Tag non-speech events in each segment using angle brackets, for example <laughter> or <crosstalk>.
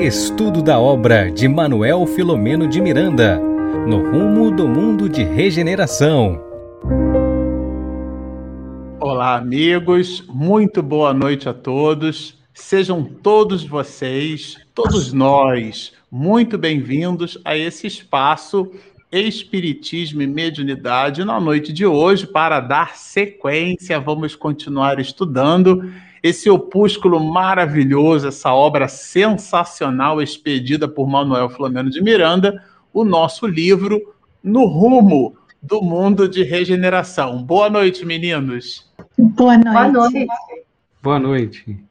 Estudo da obra de Manuel Filomeno de Miranda, no rumo do mundo de regeneração. Olá, amigos, muito boa noite a todos. Sejam todos vocês, todos nós, muito bem-vindos a esse espaço Espiritismo e Mediunidade na noite de hoje. Para dar sequência, vamos continuar estudando esse opúsculo maravilhoso, essa obra sensacional expedida por Manuel Flamengo de Miranda, o nosso livro No Rumo do Mundo de Regeneração. Boa noite, meninos. Boa noite. Boa noite. Boa noite.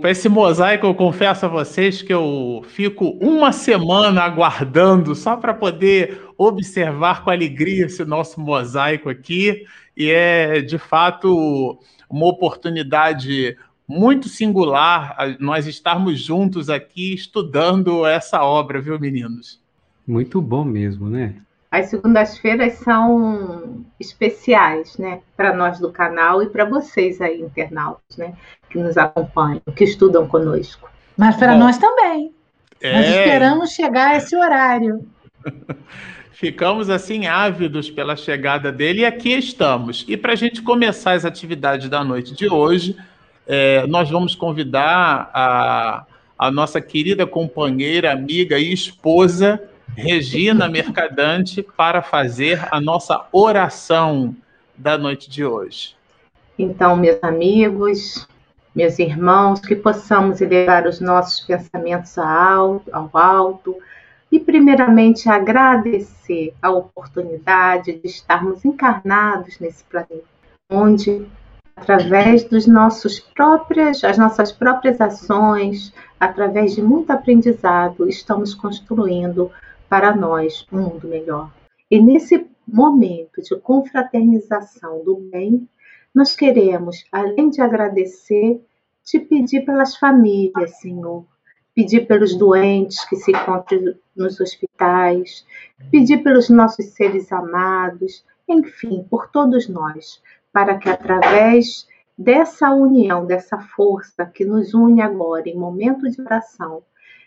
Para esse mosaico, eu confesso a vocês que eu fico uma semana aguardando só para poder observar com alegria esse nosso mosaico aqui. E é, de fato, uma oportunidade muito singular nós estarmos juntos aqui estudando essa obra, viu, meninos? Muito bom mesmo, né? As segundas-feiras são especiais, né, para nós do canal e para vocês aí, internautas, né, que nos acompanham, que estudam conosco. Mas para nós também. É... Nós esperamos chegar a esse horário. <laughs> Ficamos assim ávidos pela chegada dele e aqui estamos. E para a gente começar as atividades da noite de hoje, é, nós vamos convidar a, a nossa querida companheira, amiga e esposa, Regina Mercadante para fazer a nossa oração da noite de hoje. Então, meus amigos, meus irmãos, que possamos elevar os nossos pensamentos ao alto e, primeiramente, agradecer a oportunidade de estarmos encarnados nesse planeta, onde, através dos nossos próprias, as nossas próprias ações, através de muito aprendizado, estamos construindo para nós um mundo melhor. E nesse momento de confraternização do bem, nós queremos, além de agradecer, te pedir pelas famílias, Senhor, pedir pelos doentes que se encontram nos hospitais, pedir pelos nossos seres amados, enfim, por todos nós, para que através dessa união, dessa força que nos une agora em momento de oração,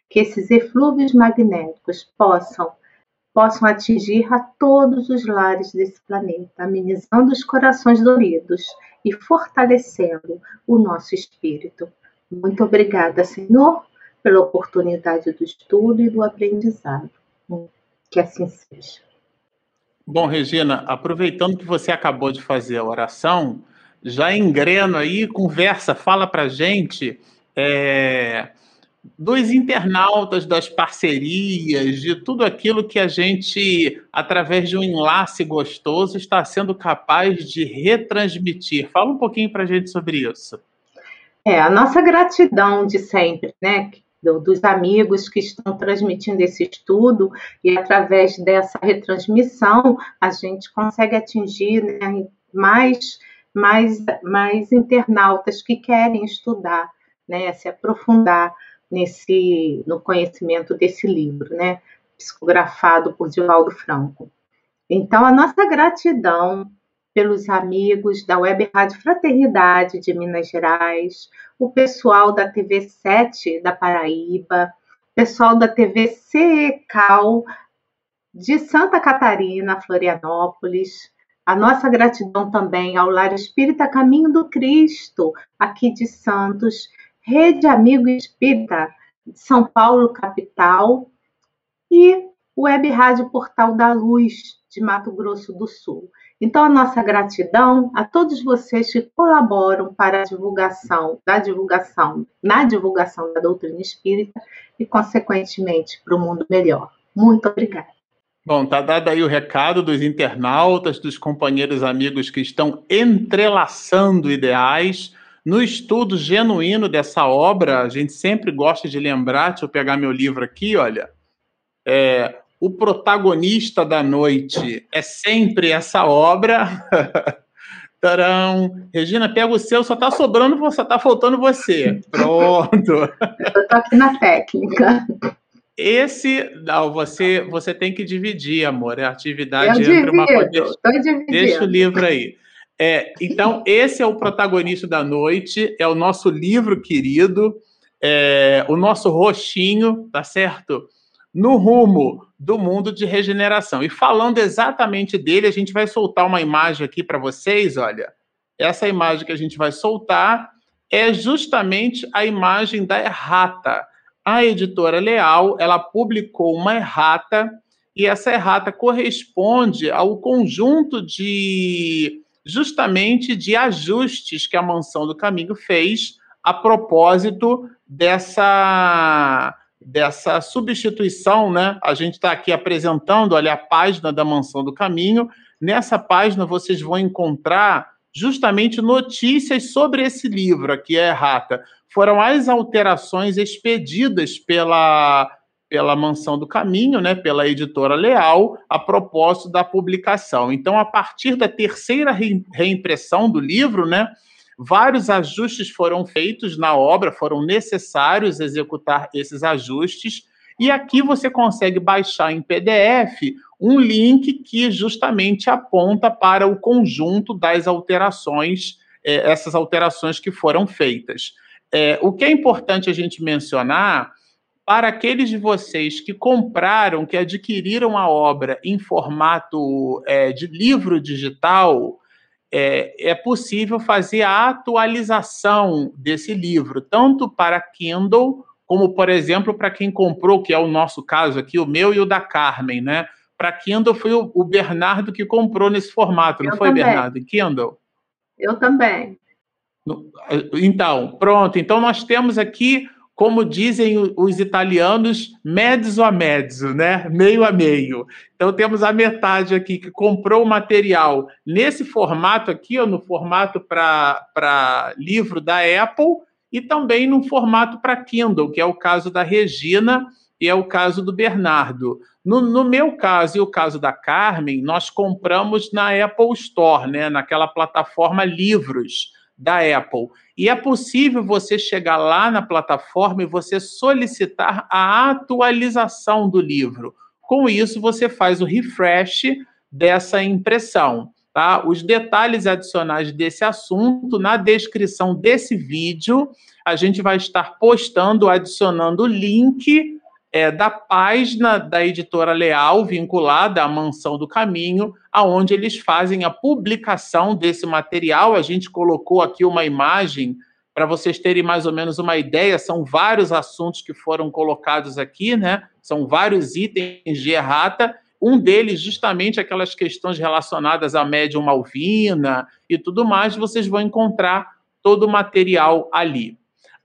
que esses eflúvios magnéticos possam possam atingir a todos os lares desse planeta, amenizando os corações doridos e fortalecendo o nosso espírito. Muito obrigada, Senhor, pela oportunidade do estudo e do aprendizado. Que assim seja. Bom, Regina, aproveitando que você acabou de fazer a oração, já engreno aí, conversa, fala para gente é, dos internautas, das parcerias, de tudo aquilo que a gente, através de um enlace gostoso, está sendo capaz de retransmitir. Fala um pouquinho para a gente sobre isso. É, a nossa gratidão de sempre, né? Dos amigos que estão transmitindo esse estudo e através dessa retransmissão a gente consegue atingir né, mais, mais, mais internautas que querem estudar, né, se aprofundar nesse no conhecimento desse livro, né, psicografado por Divaldo Franco. Então, a nossa gratidão pelos amigos da Web Rádio Fraternidade de Minas Gerais, o pessoal da TV 7 da Paraíba, pessoal da TV CECAL de Santa Catarina, Florianópolis. A nossa gratidão também ao Lar Espírita Caminho do Cristo, aqui de Santos, Rede Amigo Espírita de São Paulo, capital, e Web Rádio Portal da Luz de Mato Grosso do Sul. Então, a nossa gratidão a todos vocês que colaboram para a divulgação da divulgação, na divulgação da doutrina espírita e, consequentemente, para o mundo melhor. Muito obrigada. Bom, tá dado aí o recado dos internautas, dos companheiros amigos que estão entrelaçando ideais no estudo genuíno dessa obra, a gente sempre gosta de lembrar, deixa eu pegar meu livro aqui, olha. É, o protagonista da noite é sempre essa obra. <laughs> Tarão. Regina, pega o seu, só está sobrando, só está faltando você. Pronto. Eu estou aqui na técnica. Esse, não, você, você tem que dividir, amor. É a atividade Eu entre uma coisa. Deixa o livro aí. É, então, esse é o protagonista da noite, é o nosso livro querido. é, o nosso roxinho, tá certo? No rumo do mundo de regeneração. E falando exatamente dele, a gente vai soltar uma imagem aqui para vocês, olha. Essa imagem que a gente vai soltar é justamente a imagem da errata. A editora Leal, ela publicou uma errata e essa errata corresponde ao conjunto de justamente de ajustes que a Mansão do Caminho fez a propósito dessa dessa substituição, né? A gente está aqui apresentando, olha, a página da Mansão do Caminho. Nessa página vocês vão encontrar justamente notícias sobre esse livro aqui, é Errata. Foram as alterações expedidas pela pela Mansão do Caminho, né, pela editora Leal, a propósito da publicação. Então, a partir da terceira reimpressão do livro, né, vários ajustes foram feitos na obra, foram necessários executar esses ajustes, e aqui você consegue baixar em PDF um link que justamente aponta para o conjunto das alterações, eh, essas alterações que foram feitas. É, o que é importante a gente mencionar para aqueles de vocês que compraram, que adquiriram a obra em formato é, de livro digital, é, é, possível fazer a atualização desse livro, tanto para Kindle, como, por exemplo, para quem comprou, que é o nosso caso aqui, o meu e o da Carmen, né? Para Kindle foi o, o, Bernardo que comprou nesse formato, não Eu foi, também. Bernardo? Kindle? Eu também. Então, pronto. Então, nós temos aqui como dizem os italianos, mezzo a mezzo, né? Meio a meio. Então temos a metade aqui que comprou o material nesse formato aqui, ó, no formato para livro da Apple, e também no formato para Kindle, que é o caso da Regina e é o caso do Bernardo. No, no, meu caso e o caso da Carmen, nós compramos na Apple Store, né? naquela plataforma Livros da Apple. E é possível você chegar lá na plataforma e você solicitar a atualização do livro. Com isso, você faz o refresh dessa impressão. Tá? Os detalhes adicionais desse assunto na descrição desse vídeo, a gente vai estar postando, adicionando o link é, da página da editora Leal, vinculada à Mansão do Caminho, aonde eles fazem a publicação desse material. A gente colocou aqui uma imagem para vocês terem mais ou menos uma ideia. São vários assuntos que foram colocados aqui, né? São vários itens de errata. Um deles, justamente aquelas questões relacionadas à médium malvina e tudo mais, vocês vão encontrar todo o material ali.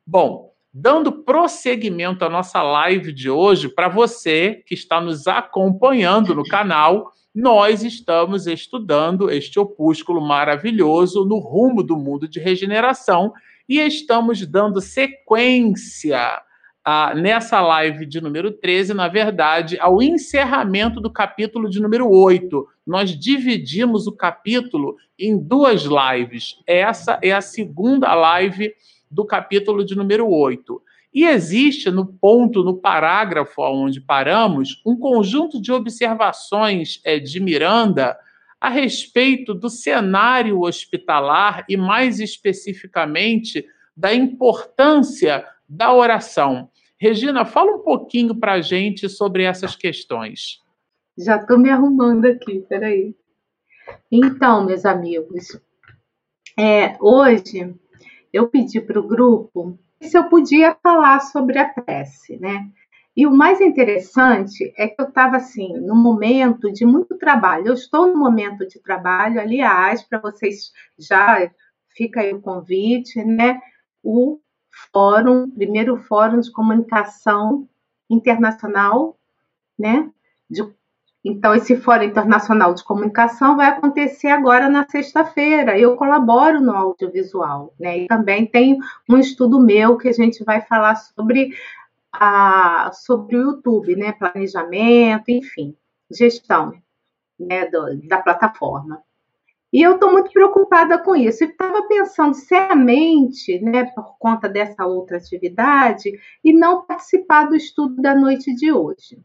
Bom, dando prosseguimento à nossa live de hoje, para você que está nos acompanhando no canal, nós estamos estudando este opúsculo maravilhoso no rumo do mundo de regeneração e estamos dando sequência a, nessa live de número 13, na verdade, ao encerramento do capítulo de número 8. Nós dividimos o capítulo em duas lives. Essa é a segunda live do capítulo de número 8. E existe no ponto, no parágrafo onde paramos, um conjunto de observações é, de Miranda a respeito do cenário hospitalar e, mais especificamente, da importância da oração. Regina, fala um pouquinho para a gente sobre essas questões. Já estou me arrumando aqui, peraí. Então, meus amigos, é, hoje eu pedi para o grupo se eu podia falar sobre a prece, né? E o mais interessante é que eu estava assim, num momento de muito trabalho. Eu estou no momento de trabalho, aliás, para vocês já fica aí o convite, né? O fórum, primeiro fórum de comunicação internacional, né? De então, esse Fórum Internacional de Comunicação vai acontecer agora na sexta-feira. Eu colaboro no audiovisual, né? E também tem um estudo meu que a gente vai falar sobre, a, sobre o YouTube, né? Planejamento, enfim, gestão né? Do, da plataforma. E eu estou muito preocupada com isso. Estava pensando seriamente, né, por conta dessa outra atividade, e não participar do estudo da noite de hoje.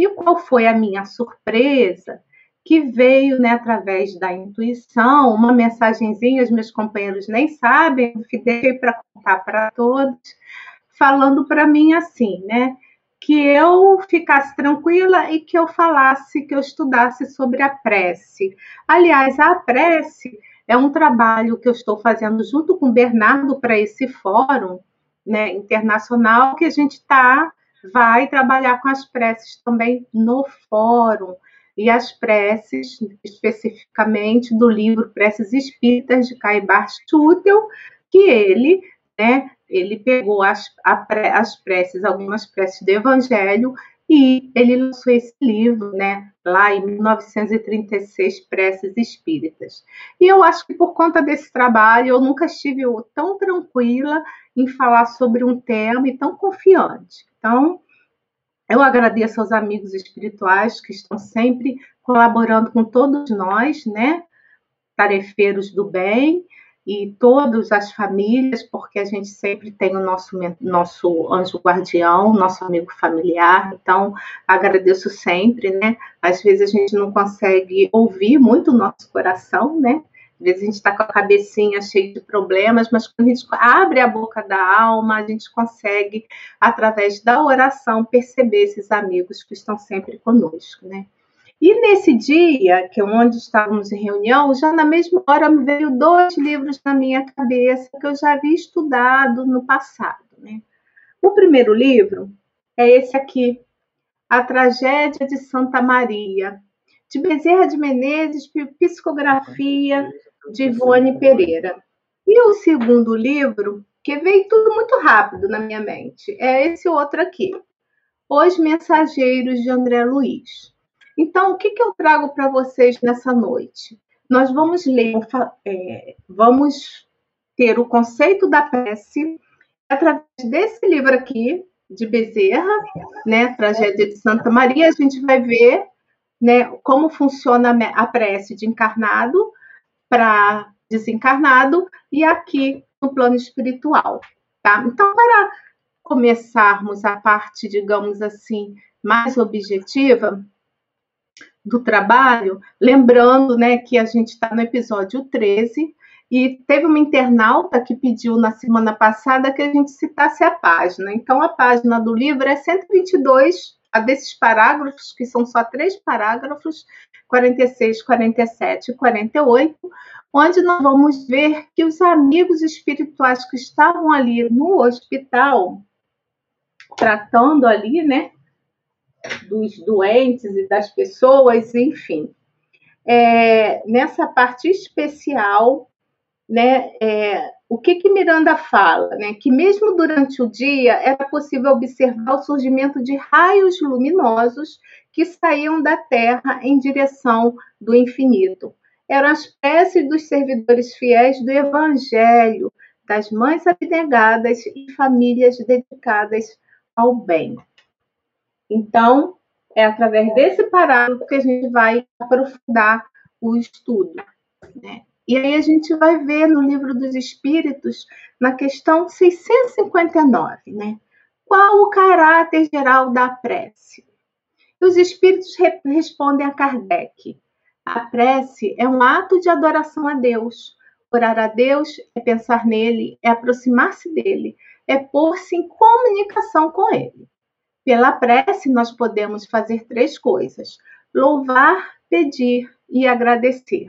E qual foi a minha surpresa? Que veio, né, através da intuição, uma mensagenzinha, os meus companheiros nem sabem, que deixei para contar para todos, falando para mim assim, né? Que eu ficasse tranquila e que eu falasse, que eu estudasse sobre a prece. Aliás, a prece é um trabalho que eu estou fazendo junto com o Bernardo para esse fórum né, internacional que a gente está vai trabalhar com as preces também no fórum. E as preces, especificamente do livro Preces Espíritas de Caibar Schutel, que ele, né, ele pegou as, as preces, algumas preces do Evangelho, e ele lançou esse livro, né, lá em 1936, Preces Espíritas. E eu acho que por conta desse trabalho, eu nunca estive tão tranquila em falar sobre um tema e tão confiante. Então, eu agradeço aos amigos espirituais que estão sempre colaborando com todos nós, né? Tarefeiros do bem e todas as famílias, porque a gente sempre tem o nosso, nosso anjo guardião, nosso amigo familiar. Então, agradeço sempre, né? Às vezes a gente não consegue ouvir muito o nosso coração, né? Às vezes a gente está com a cabecinha cheia de problemas, mas quando a gente abre a boca da alma, a gente consegue, através da oração, perceber esses amigos que estão sempre conosco, né? E nesse dia, que é onde estávamos em reunião, já na mesma hora me veio dois livros na minha cabeça que eu já havia estudado no passado, né? O primeiro livro é esse aqui, A Tragédia de Santa Maria, de Bezerra de Menezes, psicografia de Ivone Pereira. E o segundo livro, que veio tudo muito rápido na minha mente, é esse outro aqui, Os Mensageiros de André Luiz. Então, o que, que eu trago para vocês nessa noite? Nós vamos ler, é, vamos ter o conceito da prece através desse livro aqui, de Bezerra, né, Tragédia de Santa Maria, a gente vai ver né, como funciona a prece de encarnado para desencarnado e aqui no plano espiritual, tá? Então, para começarmos a parte, digamos assim, mais objetiva do trabalho, lembrando, né, que a gente está no episódio 13 e teve uma internauta que pediu na semana passada que a gente citasse a página. Então, a página do livro é 122 a desses parágrafos, que são só três parágrafos, 46, 47 e 48, onde nós vamos ver que os amigos espirituais que estavam ali no hospital, tratando ali, né, dos doentes e das pessoas, enfim. É, nessa parte especial, né, é, o que, que Miranda fala? Né? Que mesmo durante o dia era possível observar o surgimento de raios luminosos que saíam da Terra em direção do infinito. Eram as preces dos servidores fiéis do Evangelho, das mães abnegadas e famílias dedicadas ao bem. Então, é através desse parágrafo que a gente vai aprofundar o estudo. Né? E aí a gente vai ver no livro dos Espíritos, na questão 659, né? Qual o caráter geral da prece? E os Espíritos re respondem a Kardec: a prece é um ato de adoração a Deus. Orar a Deus é pensar nele, é aproximar-se dele, é pôr-se em comunicação com ele. Pela prece, nós podemos fazer três coisas: louvar, pedir e agradecer.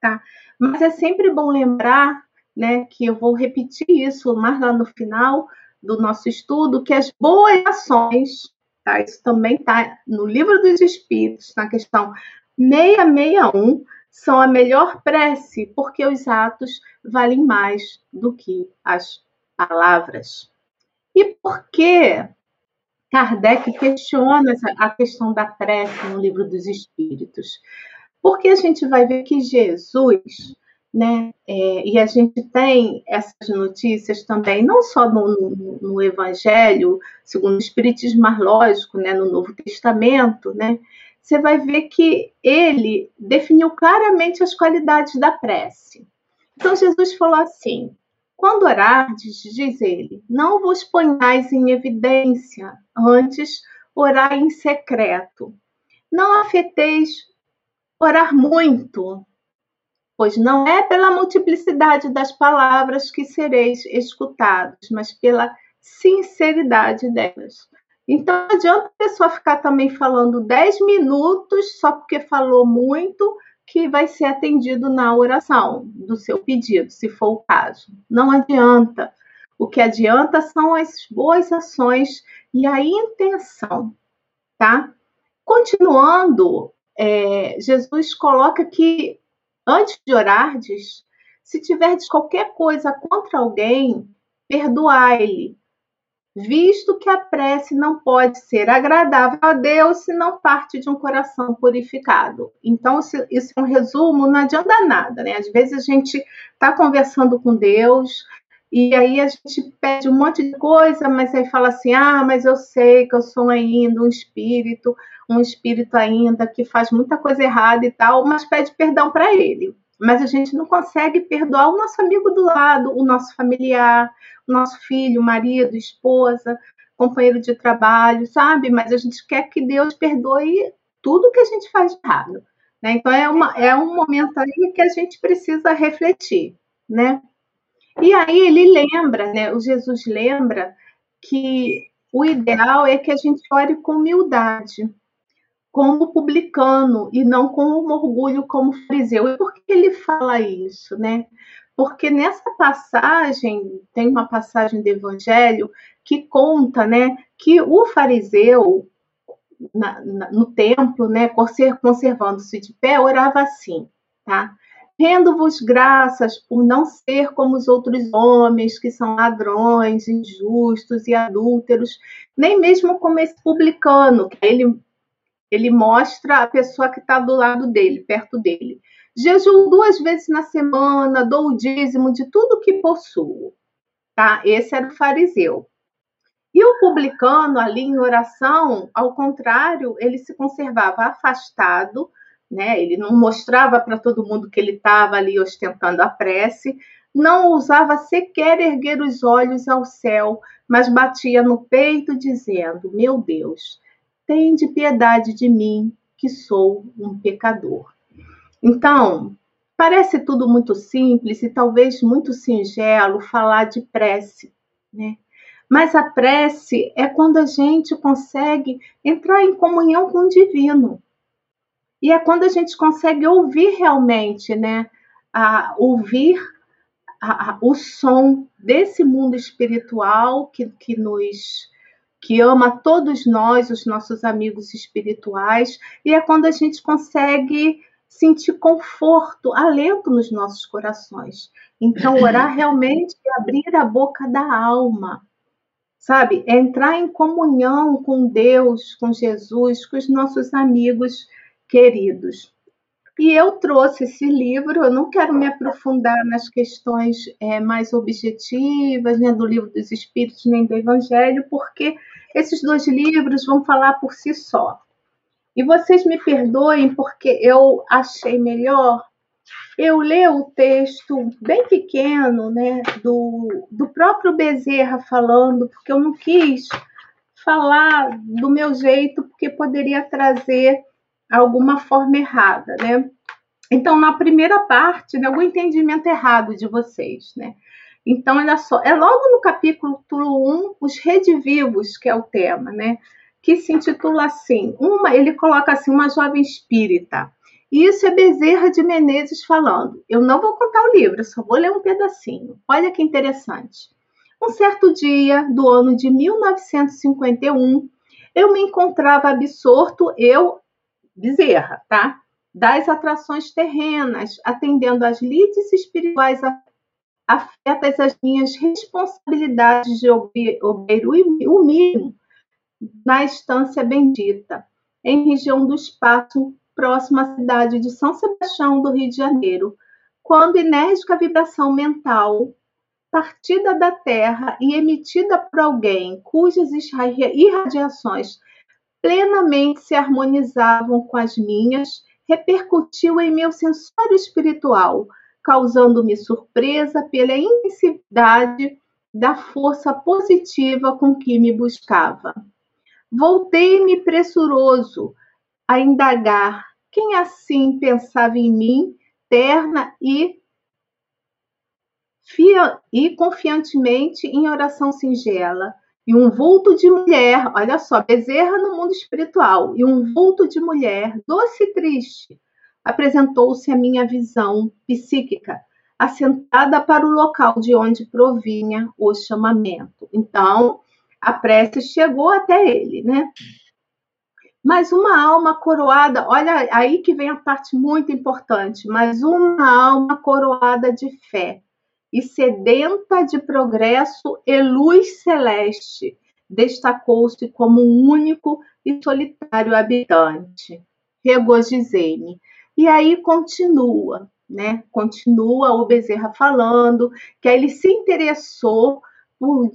Tá? Mas é sempre bom lembrar, né, que eu vou repetir isso mais lá no final do nosso estudo, que as boas ações, tá? Isso também está no livro dos Espíritos, na questão 661, são a melhor prece, porque os atos valem mais do que as palavras. E por que Kardec questiona a questão da prece no livro dos Espíritos? Porque a gente vai ver que Jesus, né, é, e a gente tem essas notícias também, não só no, no, Evangelho, segundo o Espiritismo mais lógico, né, no Novo Testamento, né, você vai ver que ele definiu claramente as qualidades da prece. Então Jesus falou assim: quando orardes, diz ele, não vos ponhais em evidência, antes orai em secreto. Não afeteis orar muito, pois não é pela multiplicidade das palavras que sereis escutados, mas pela sinceridade delas. Então, não adianta a pessoa ficar também falando 10 minutos só porque falou muito, que vai ser atendido na oração do seu pedido, se for o caso. Não adianta. O que adianta são as boas ações e a intenção, tá? Continuando, é, Jesus coloca que antes de orardes, se tiverdes qualquer coisa contra alguém, perdoai-lhe, visto que a prece não pode ser agradável a Deus se não parte de um coração purificado. Então, isso é um resumo, não adianta nada, né? Às vezes a gente está conversando com Deus e aí a gente pede um monte de coisa, mas aí fala assim: ah, mas eu sei que eu sou ainda um espírito, um espírito ainda que faz muita coisa errada e tal, mas pede perdão para ele mas a gente não consegue perdoar o nosso amigo do lado, o nosso familiar, nosso filho, marido, esposa, companheiro de trabalho, sabe? Mas a gente quer que Deus perdoe tudo que a gente faz de errado. Né? Então é, uma, é um momento aí que a gente precisa refletir, né? E aí ele lembra, né? O Jesus lembra que o ideal é que a gente ore com humildade, como publicano e não com orgulho como fariseu. E por que ele fala isso, né? Porque nessa passagem, tem uma passagem do Evangelho que conta, né, que o fariseu na, na, no templo, né, conservando-se de pé, orava assim, tá? Rendo-vos graças por não ser como os outros homens que são ladrões, injustos e adúlteros, nem mesmo como esse publicano, que ele ele mostra a pessoa que está do lado dele, perto dele. Jejuo duas vezes na semana, dou o dízimo de tudo que possuo. Tá? Esse era o fariseu. E o publicano, ali em oração, ao contrário, ele se conservava afastado, né? ele não mostrava para todo mundo que ele estava ali ostentando a prece, não ousava sequer erguer os olhos ao céu, mas batia no peito, dizendo: Meu Deus, Tende piedade de mim, que sou um pecador. Então, parece tudo muito simples e talvez muito singelo falar de prece, né? Mas a prece é quando a gente consegue entrar em comunhão com o divino. E é quando a gente consegue ouvir realmente, né? A, ouvir a, a, o som desse mundo espiritual que, que nos que ama todos nós, os nossos amigos espirituais, e é quando a gente consegue sentir conforto, alento nos nossos corações. Então, orar realmente é abrir a boca da alma, sabe? É entrar em comunhão com Deus, com Jesus, com os nossos amigos queridos. E eu trouxe esse livro, eu não quero me aprofundar nas questões é, mais objetivas, né, do livro dos Espíritos, nem do Evangelho, porque esses dois livros vão falar por si só. E vocês me perdoem porque eu achei melhor eu ler o texto bem pequeno, né, do, do próprio Bezerra falando, porque eu não quis falar do meu jeito, porque poderia trazer alguma forma errada, né? Então, na primeira parte, né, algum entendimento errado de vocês, né? Então, olha só, é logo no capítulo 1, os redivivos, que é o tema, né? Que se intitula assim, uma, ele coloca assim, uma jovem espírita. E isso é Bezerra de Menezes falando. Eu não vou contar o livro, só vou ler um pedacinho. Olha que interessante. Um certo dia do ano de 1951, eu me encontrava absorto, eu, Bezerra, tá? Das atrações terrenas, atendendo às lides espirituais afetas as minhas responsabilidades de obreiro o mínimo na estância bendita, em região do espaço próximo à cidade de São Sebastião do Rio de Janeiro, quando enérgica vibração mental, partida da Terra e emitida por alguém cujas irradiações plenamente se harmonizavam com as minhas, repercutiu em meu sensório espiritual, causando-me surpresa pela intensidade da força positiva com que me buscava. Voltei-me pressuroso a indagar quem assim pensava em mim, terna e e confiantemente em oração singela, e um vulto de mulher, olha só, Bezerra no mundo espiritual, e um vulto de mulher, doce e triste, apresentou-se a minha visão psíquica, assentada para o local de onde provinha o chamamento. Então, a prece chegou até ele, né? Mas uma alma coroada, olha aí que vem a parte muito importante, mas uma alma coroada de fé e sedenta de progresso e luz celeste, destacou-se como um único e solitário habitante. Regozijei-me. E aí continua, né? Continua o Bezerra falando que ele se interessou por,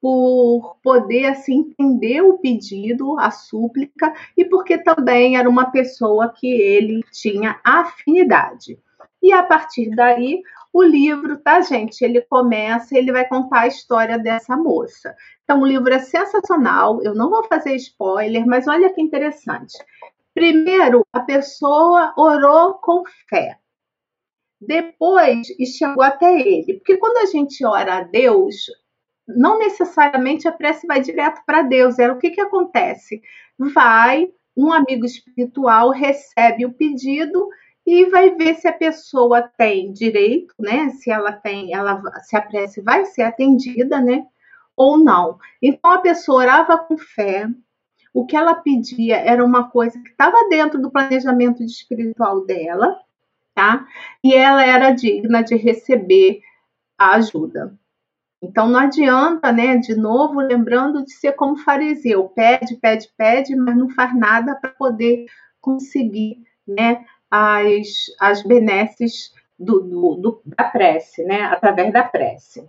por poder assim entender o pedido, a súplica, e porque também era uma pessoa que ele tinha afinidade. E a partir daí, o livro, tá, gente? Ele começa, ele vai contar a história dessa moça. Então, o livro é sensacional. Eu não vou fazer spoiler, mas olha que interessante. Primeiro, a pessoa orou com fé. Depois, chegou até ele. Porque quando a gente ora a Deus, não necessariamente a prece vai direto para Deus. Era o que, que acontece? Vai, um amigo espiritual recebe o pedido e vai ver se a pessoa tem direito, né? Se ela tem, ela, se a prece vai ser atendida, né? Ou não. Então a pessoa orava com fé. O que ela pedia era uma coisa que estava dentro do planejamento espiritual dela, tá? E ela era digna de receber a ajuda. Então não adianta, né? De novo, lembrando de ser como fariseu, pede, pede, pede, mas não faz nada para poder conseguir, né? as, as benesses do, do, do, da prece, né? Através da prece.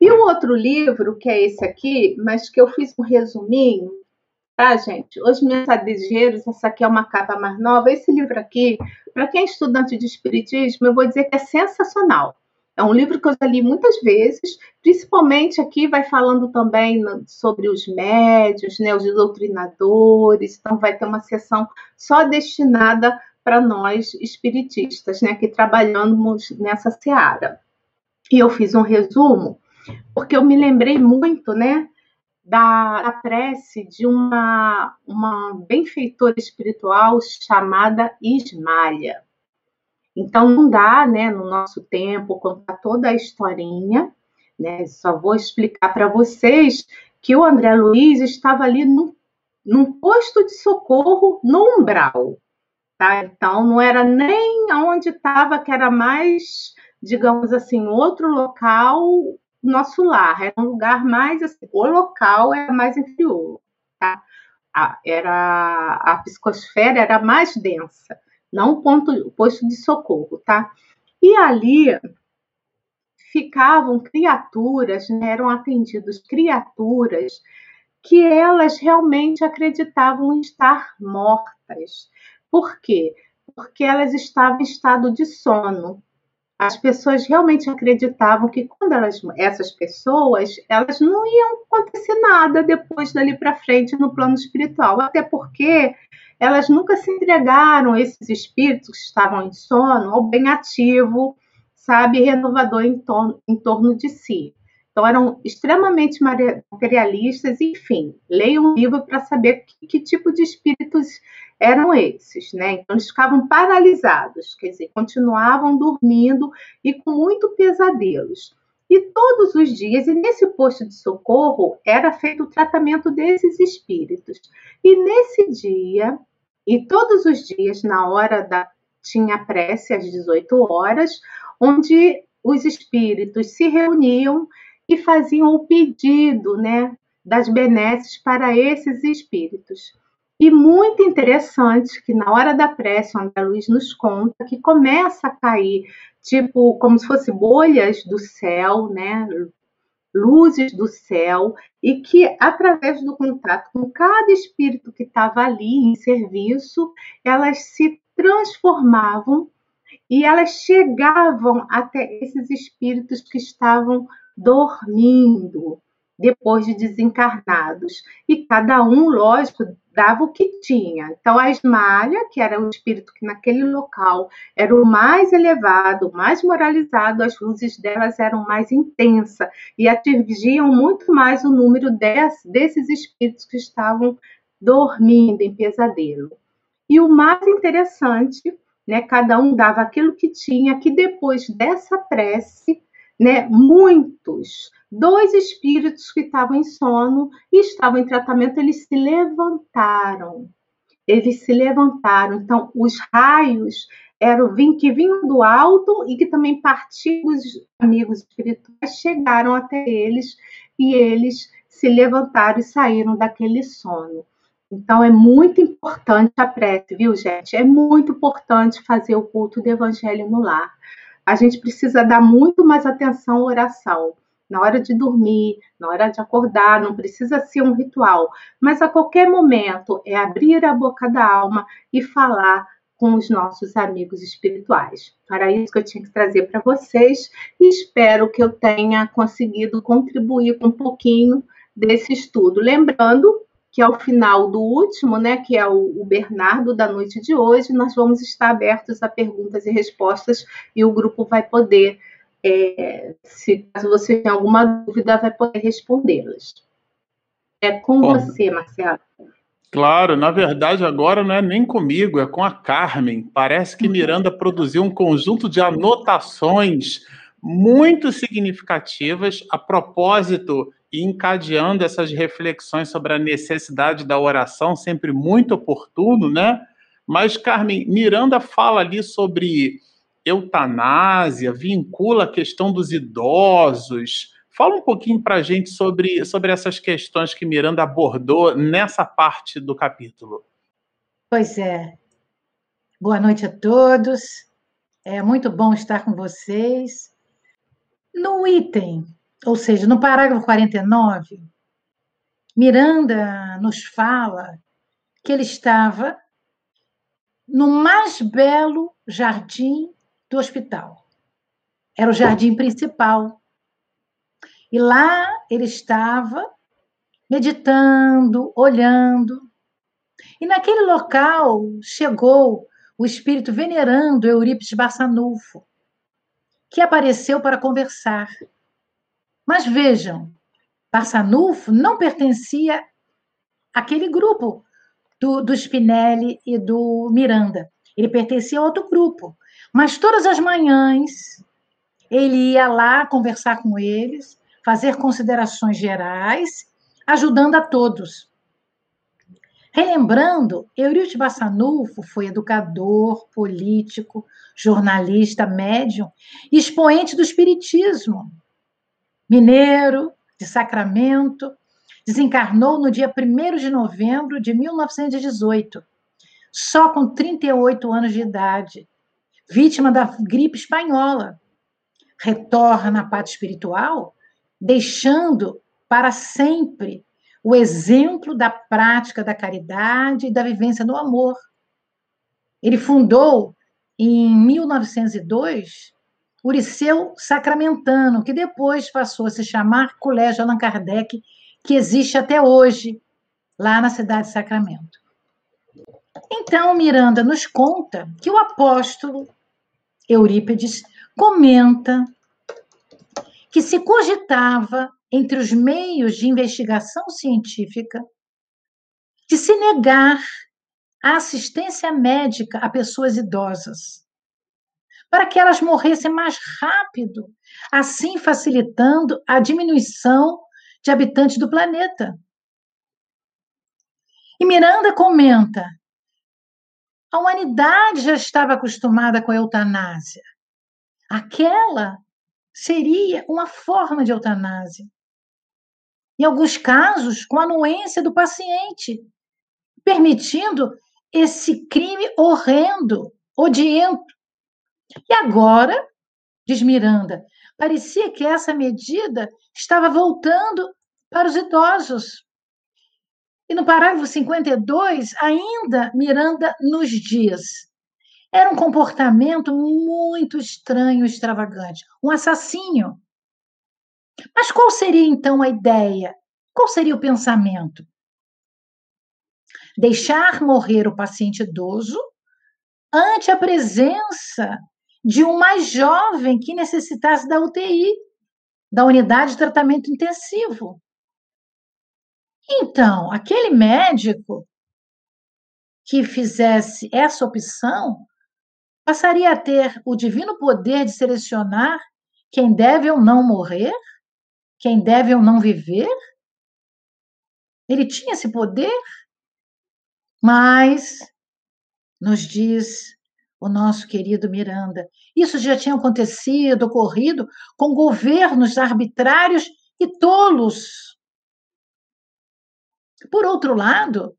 E o outro livro, que é esse aqui, mas que eu fiz um resuminho, tá, gente? Os Mensageiros, essa aqui é uma capa mais nova. Esse livro aqui, para quem é estudante de Espiritismo, eu vou dizer que é sensacional. É um livro que eu já li muitas vezes, principalmente aqui vai falando também sobre os médios, né, os doutrinadores, então vai ter uma sessão só destinada para nós espiritistas, né, que trabalhamos nessa seara. E eu fiz um resumo, porque eu me lembrei muito, né, da, da prece de uma, uma benfeitora espiritual chamada Ismalha. Então, não dá, né, no nosso tempo, contar toda a historinha, né, só vou explicar para vocês que o André Luiz estava ali num, num posto de socorro no umbral. Tá? Então, não era nem onde estava, que era mais, digamos assim, outro local, nosso lar. Era um lugar mais, assim, o local era mais inferior. Tá? A, era, a psicosfera era mais densa, não o, ponto, o posto de socorro. Tá? E ali ficavam criaturas, né, eram atendidos criaturas que elas realmente acreditavam estar mortas. Por quê? Porque elas estavam em estado de sono. As pessoas realmente acreditavam que quando elas, essas pessoas, elas não iam acontecer nada depois dali para frente no plano espiritual, até porque elas nunca se entregaram esses espíritos que estavam em sono ao bem ativo, sabe, renovador em torno, em torno de si. Então, eram extremamente materialistas, enfim, leiam o livro para saber que, que, tipo de espíritos eram esses, né? Então, eles ficavam paralisados, quer dizer, continuavam dormindo e com muito pesadelos. E todos os dias, e nesse posto de socorro, era feito o tratamento desses espíritos. E nesse dia, e todos os dias, na hora da. tinha prece às 18 horas, onde os espíritos se reuniam e faziam o pedido né, das benesses para esses espíritos. E muito interessante que na hora da prece, o André Luiz nos conta que começa a cair, tipo, como se fosse bolhas do céu, né? Luzes do céu, e que através do contato com cada espírito que estava ali em serviço, elas se transformavam e elas chegavam até esses espíritos que estavam dormindo, depois de desencarnados. E cada um, lógico, dava o que tinha. Então, a Esmalha, que era o espírito que naquele local era o mais elevado, mais moralizado, as luzes delas eram mais intensas e atingiam muito mais o número desses espíritos que estavam dormindo em pesadelo. E o mais interessante, né, cada um dava aquilo que tinha, que depois dessa prece, né, muitos dois espíritos que estavam em sono e estavam em tratamento, eles se levantaram. Eles se levantaram. Então, os raios eram que vinham do alto e que também partiam dos amigos espirituais, chegaram até eles e eles se levantaram e saíram daquele sono. Então, é muito importante a prece, viu, gente? É muito importante fazer o culto do Evangelho no lar. A gente precisa dar muito mais atenção à oração na hora de dormir, na hora de acordar, não precisa ser um ritual, mas a qualquer momento é abrir a boca da alma e falar com os nossos amigos espirituais. Era isso que eu tinha que trazer para vocês e espero que eu tenha conseguido contribuir com um pouquinho desse estudo. Lembrando que ao final do último, né, que é o, Bernardo da noite de hoje, nós vamos estar abertos a perguntas e respostas e o grupo vai poder é, se caso você tenha alguma dúvida, vai poder respondê-las. É com Bom, você, Marcelo. Claro, na verdade agora não é nem comigo, é com a Carmen. Parece que Miranda produziu um conjunto de anotações muito significativas a propósito encadeando essas reflexões sobre a necessidade da oração, sempre muito oportuno, né? Mas, Carmen, Miranda fala ali sobre eutanásia, vincula a questão dos idosos. Fala um pouquinho para a gente sobre, sobre essas questões que Miranda abordou nessa parte do capítulo. Pois é. Boa noite a todos. É muito bom estar com vocês. No item, ou seja, no parágrafo 49, Miranda nos fala que ele estava no mais belo jardim do hospital. Era o jardim principal. E lá ele estava meditando, olhando. E naquele local chegou o espírito venerando Eurípides Barçanufo, que apareceu para conversar. Mas vejam, Barçanufo não pertencia àquele grupo do, do Spinelli e do Miranda. Ele pertencia a outro grupo. Mas todas as manhãs ele ia lá conversar com eles, fazer considerações gerais, ajudando a todos. Relembrando, Eurípides Bassanufo foi educador, político, jornalista, médium expoente do espiritismo. Mineiro, de Sacramento, desencarnou no dia 1 de novembro de 1918, só com 38 anos de idade, vítima da gripe espanhola. Retorna à pátria espiritual, deixando para sempre o exemplo da prática da caridade e da vivência do amor. Ele fundou, em 1902, o Liceu Sacramentano, que depois passou a se chamar Colégio Allan Kardec, que existe até hoje, lá na cidade de Sacramento. Então, Miranda nos conta que o apóstolo Eurípides comenta que se cogitava entre os meios de investigação científica de se negar a assistência médica a pessoas idosas, para que elas morressem mais rápido, assim facilitando a diminuição de habitantes do planeta. E Miranda comenta a humanidade já estava acostumada com a eutanásia. Aquela seria uma forma de eutanásia. Em alguns casos, com a anuência do paciente, permitindo esse crime horrendo, odiento. E agora, diz Miranda, parecia que essa medida estava voltando para os idosos. E no parágrafo 52, ainda Miranda nos diz: era um comportamento muito estranho extravagante, um assassínio. Mas qual seria então a ideia? Qual seria o pensamento? Deixar morrer o paciente idoso ante a presença de um mais jovem que necessitasse da UTI, da unidade de tratamento intensivo. Então, aquele médico que fizesse essa opção passaria a ter o divino poder de selecionar quem deve ou não morrer, quem deve ou não viver. Ele tinha esse poder, mas nos diz o nosso querido Miranda, isso já tinha acontecido, ocorrido com governos arbitrários e tolos. Por outro lado,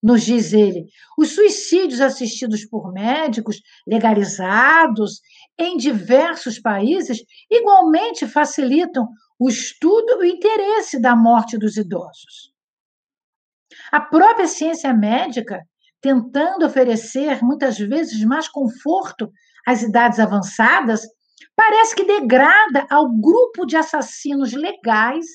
nos diz ele, os suicídios assistidos por médicos legalizados em diversos países igualmente facilitam o estudo e o interesse da morte dos idosos. A própria ciência médica, tentando oferecer muitas vezes mais conforto às idades avançadas, parece que degrada ao grupo de assassinos legais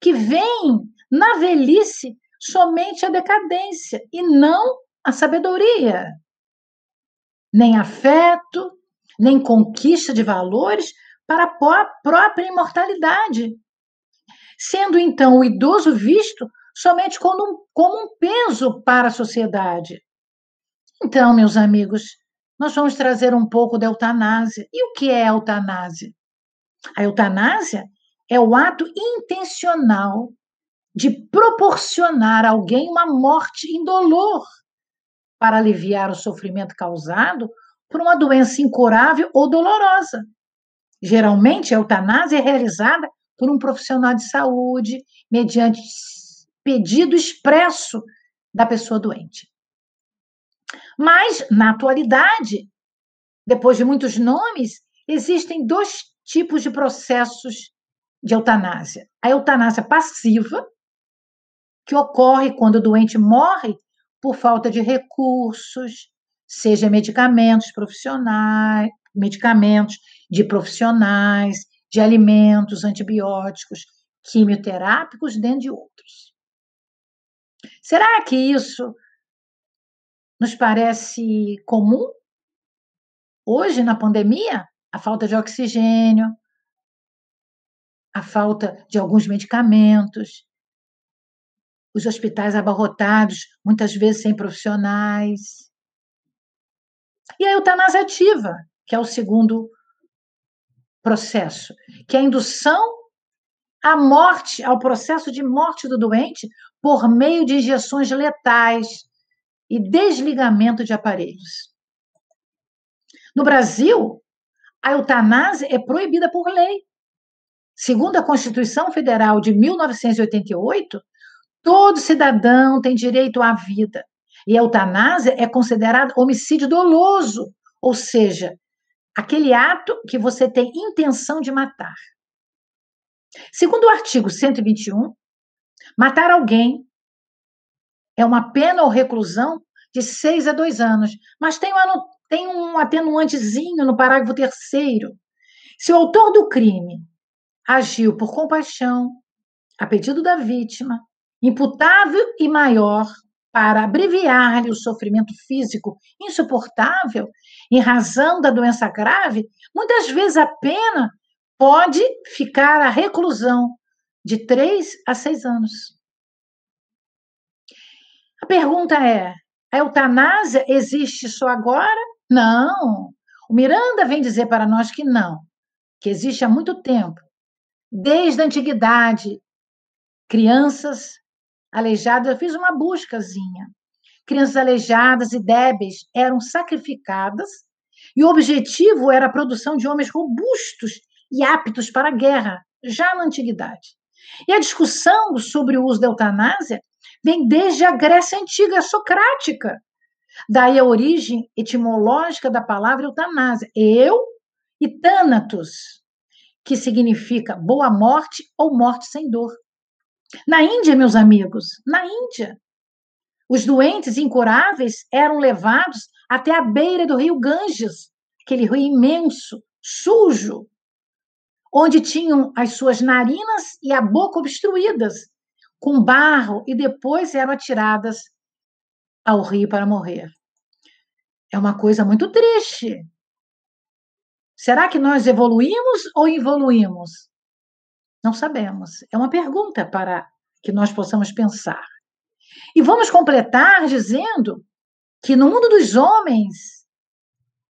que vêm na velhice somente a decadência e não a sabedoria. Nem afeto, nem conquista de valores para a própria imortalidade. Sendo então o idoso visto somente como um, como um peso para a sociedade. Então, meus amigos, nós vamos trazer um pouco da eutanásia. E o que é a eutanásia? A eutanásia é o ato intencional de proporcionar a alguém uma morte indolor para aliviar o sofrimento causado por uma doença incurável ou dolorosa. Geralmente, a eutanásia é realizada por um profissional de saúde, mediante pedido expresso da pessoa doente. Mas, na atualidade, depois de muitos nomes, existem dois tipos de processos de eutanásia: a eutanásia passiva, que ocorre quando o doente morre por falta de recursos, seja medicamentos profissionais, medicamentos de profissionais, de alimentos, antibióticos, quimioterápicos, dentre outros. Será que isso nos parece comum? Hoje, na pandemia, a falta de oxigênio, a falta de alguns medicamentos, os hospitais abarrotados, muitas vezes sem profissionais. E a eutanásia ativa, que é o segundo processo, que é a indução à morte, ao processo de morte do doente por meio de injeções letais e desligamento de aparelhos. No Brasil, a eutanásia é proibida por lei. Segundo a Constituição Federal de 1988, Todo cidadão tem direito à vida. E a eutanásia é considerada homicídio doloso, ou seja, aquele ato que você tem intenção de matar. Segundo o artigo 121, matar alguém é uma pena ou reclusão de seis a dois anos, mas tem um, tem um atenuantezinho no parágrafo terceiro. Se o autor do crime agiu por compaixão, a pedido da vítima, imputável e maior para abreviar-lhe o sofrimento físico insuportável em razão da doença grave, muitas vezes a pena pode ficar a reclusão de três a seis anos. A pergunta é: a eutanásia existe só agora? Não. O Miranda vem dizer para nós que não, que existe há muito tempo. Desde a antiguidade, crianças aleijadas, eu fiz uma buscazinha. Crianças aleijadas e débeis eram sacrificadas e o objetivo era a produção de homens robustos e aptos para a guerra, já na antiguidade. E a discussão sobre o uso da eutanásia vem desde a Grécia antiga socrática. Daí a origem etimológica da palavra eutanásia, eu e thanatos, que significa boa morte ou morte sem dor. Na Índia, meus amigos, na Índia, os doentes incuráveis eram levados até a beira do rio Ganges, aquele rio imenso, sujo, onde tinham as suas narinas e a boca obstruídas com barro e depois eram atiradas ao rio para morrer. É uma coisa muito triste. Será que nós evoluímos ou evoluímos? Não sabemos. É uma pergunta para que nós possamos pensar. E vamos completar dizendo que no mundo dos homens,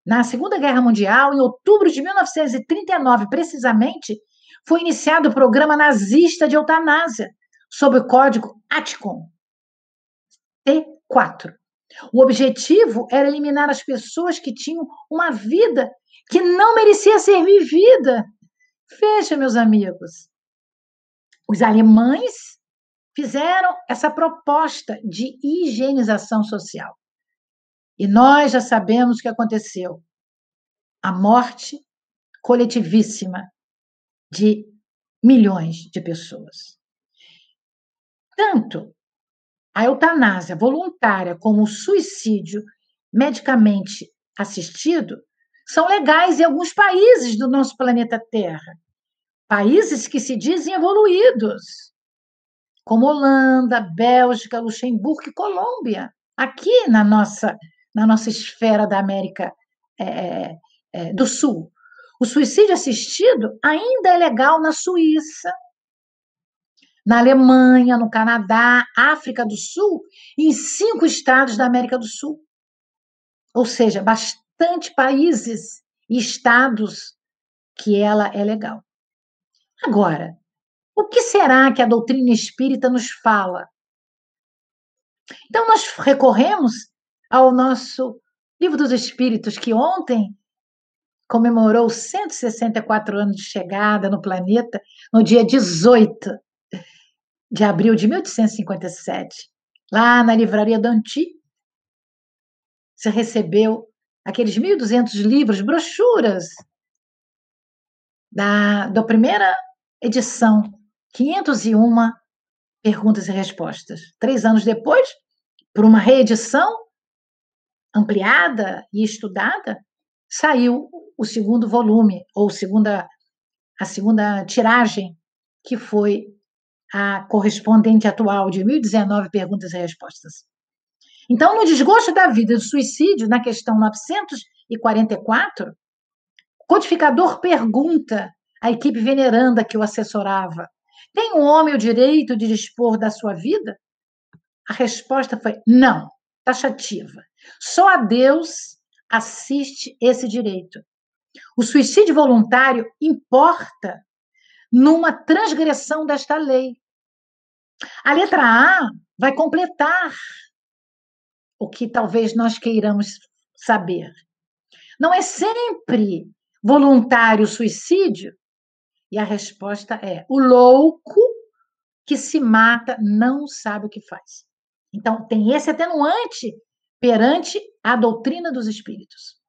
na Segunda Guerra Mundial, em outubro de 1939, precisamente, foi iniciado o programa nazista de eutanásia, sob o código ATCOM T4. O objetivo era eliminar as pessoas que tinham uma vida que não merecia ser vivida. Veja, meus amigos, os alemães fizeram essa proposta de higienização social. E nós já sabemos o que aconteceu. A morte coletivíssima de milhões de pessoas. Tanto a eutanásia voluntária como o suicídio medicamente assistido são legais em alguns países do nosso planeta Terra. Países que se dizem evoluídos, como Holanda, Bélgica, Luxemburgo e Colômbia, aqui na nossa, na nossa esfera da América é, é, é do Sul. O suicídio assistido ainda é legal na Suíça, na Alemanha, no Canadá, África do Sul, em cinco estados da América do Sul. Ou seja, bastante países e estados que ela é legal. Agora, o que será que a doutrina espírita nos fala? Então, nós recorremos ao nosso Livro dos Espíritos, que ontem comemorou 164 anos de chegada no planeta, no dia 18 de abril de 1857, lá na livraria Danti, você recebeu aqueles 1.200 livros, brochuras da, da primeira edição, 501 perguntas e respostas. Três anos depois, por uma reedição ampliada e estudada, saiu o segundo volume, ou segunda, a segunda tiragem, que foi a correspondente atual de 1019 perguntas e respostas. Então, no desgosto da vida do suicídio, na questão 944, o codificador pergunta à equipe veneranda que o assessorava: tem um homem o direito de dispor da sua vida? A resposta foi: não, taxativa. Só a Deus assiste esse direito. O suicídio voluntário importa numa transgressão desta lei. A letra A vai completar o que talvez nós queiramos saber. Não é sempre voluntário o suicídio? E a resposta é: o louco que se mata não sabe o que faz. Então, tem esse atenuante perante a doutrina dos espíritos.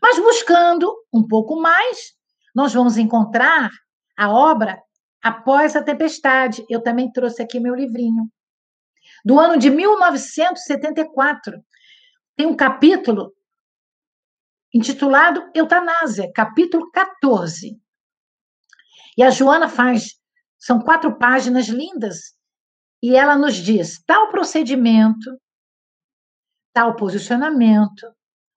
Mas buscando um pouco mais, nós vamos encontrar a obra Após a Tempestade. Eu também trouxe aqui meu livrinho. Do ano de 1974. Tem um capítulo intitulado Eutanásia, capítulo 14. E a Joana faz, são quatro páginas lindas, e ela nos diz: tal procedimento, tal posicionamento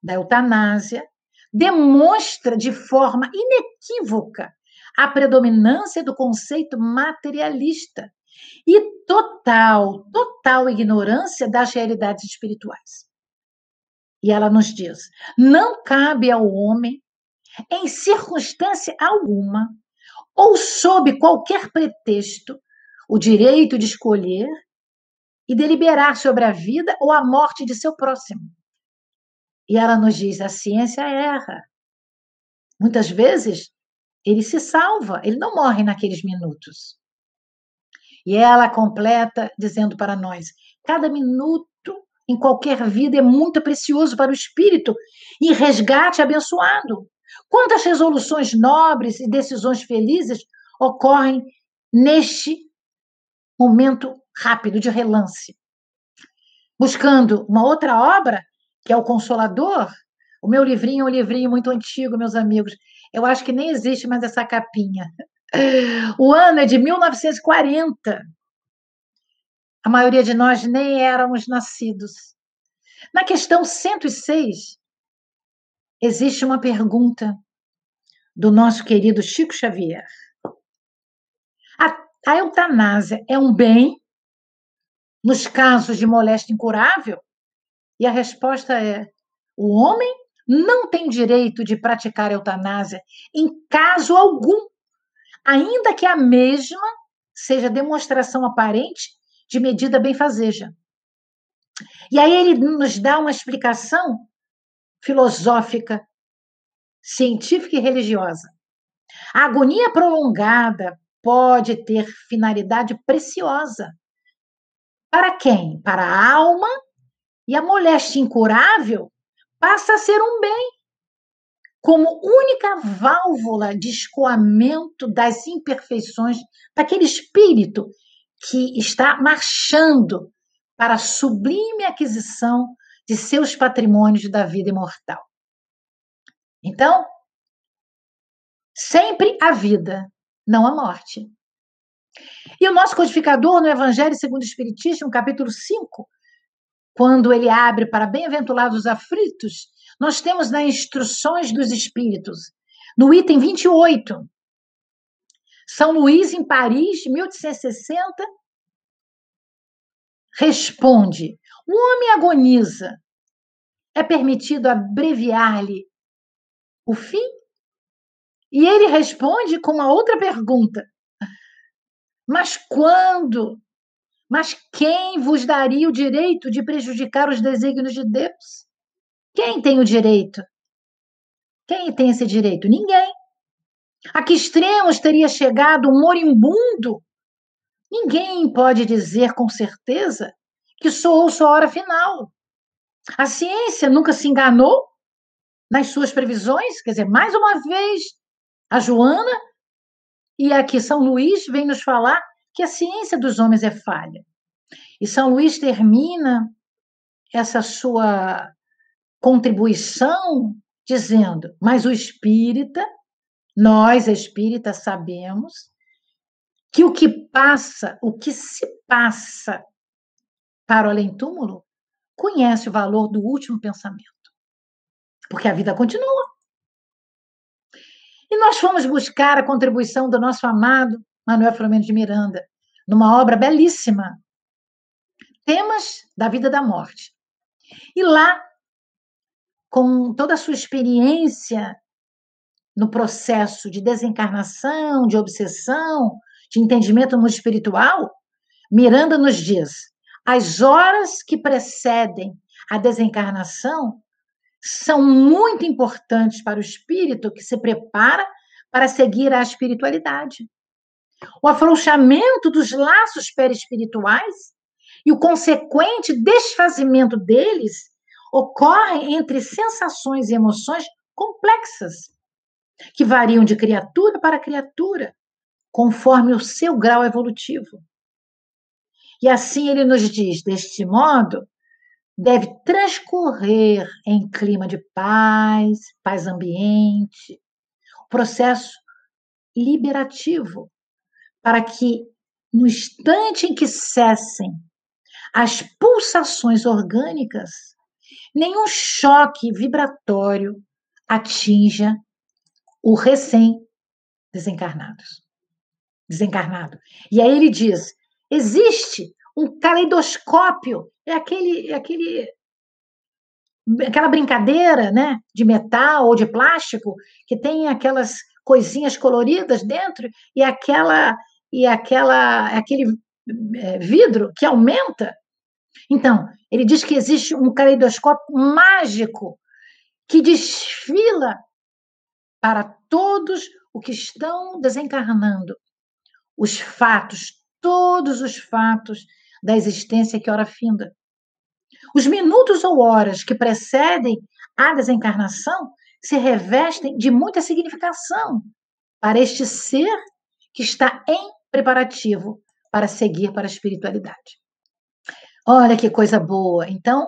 da eutanásia demonstra de forma inequívoca a predominância do conceito materialista e total, total ignorância das realidades espirituais. E ela nos diz: não cabe ao homem, em circunstância alguma, ou sob qualquer pretexto, o direito de escolher e deliberar sobre a vida ou a morte de seu próximo. E ela nos diz: a ciência erra. Muitas vezes ele se salva, ele não morre naqueles minutos. E ela completa dizendo para nós: cada minuto em qualquer vida é muito precioso para o espírito e resgate abençoado. Quantas resoluções nobres e decisões felizes ocorrem neste momento rápido de relance? Buscando uma outra obra, que é o Consolador, o meu livrinho é um livrinho muito antigo, meus amigos. Eu acho que nem existe mais essa capinha. O ano é de 1940. A maioria de nós nem éramos nascidos. Na questão 106, existe uma pergunta do nosso querido Chico Xavier. A, eutanásia é um bem nos casos de moléstia incurável? E a resposta é: o homem não tem direito de praticar eutanásia em caso algum, ainda que a mesma seja demonstração aparente de medida benfazeja. E aí ele nos dá uma explicação filosófica, científica e religiosa. A agonia prolongada pode ter finalidade preciosa. Para quem? Para a alma, e a moléstia incurável passa a ser um bem, como única válvula de escoamento das imperfeições daquele espírito que está marchando para a sublime aquisição de seus patrimônios da vida imortal. Então, sempre a vida, não a morte. E o nosso codificador no Evangelho segundo o Espiritismo, capítulo 5, quando ele abre para bem-aventurados os aflitos, nós temos nas instruções dos espíritos, no item 28, São Luís, em Paris, 1860, responde: o homem agoniza, é permitido abreviar-lhe o fim? E ele responde com uma outra pergunta: mas quando mas quem vos daria o direito de prejudicar os desígnios de Deus? Quem tem o direito? Quem tem esse direito? Ninguém. A que extremos teria chegado um moribundo? Ninguém pode dizer com certeza que soou sua hora final. A ciência nunca se enganou nas suas previsões, quer dizer, mais uma vez, a Joana e aqui São Luís vem nos falar que a ciência dos homens é falha. E São Luís termina essa sua contribuição dizendo: mas o espírita, nós espíritas sabemos que o que passa, o que se passa para o além-túmulo, conhece o valor do último pensamento. Porque a vida continua. E nós fomos buscar a contribuição do nosso amado Manuel Filomeno de Miranda, numa obra belíssima, Temas da Vida da Morte. E lá, com toda a sua experiência no processo de desencarnação, de obsessão, de entendimento no espiritual, Miranda nos diz: as horas que precedem a desencarnação são muito importantes para o espírito que se prepara para seguir a espiritualidade. O afrouxamento dos laços perispirituais e o consequente desfazimento deles ocorre entre sensações e emoções complexas, que variam de criatura para criatura, conforme o seu grau evolutivo. E assim ele nos diz: deste modo, deve transcorrer em clima de paz, paz ambiente, processo liberativo para que, no instante em que cessem as pulsações orgânicas, nenhum choque vibratório atinja o recém-desencarnado. Desencarnado. E aí ele diz: existe um caleidoscópio, é aquele, é aquele aquela brincadeira, né, de metal ou de plástico que tem aquelas coisinhas coloridas dentro e aquela e aquela aquele é, vidro que aumenta. Então, ele diz que existe um caleidoscópio mágico que desfila para todos os que estão desencarnando os fatos, todos os fatos da existência que ora finda. Os minutos ou horas que precedem a desencarnação se revestem de muita significação para este ser que está em preparativo para seguir para a espiritualidade. Olha que coisa boa. Então,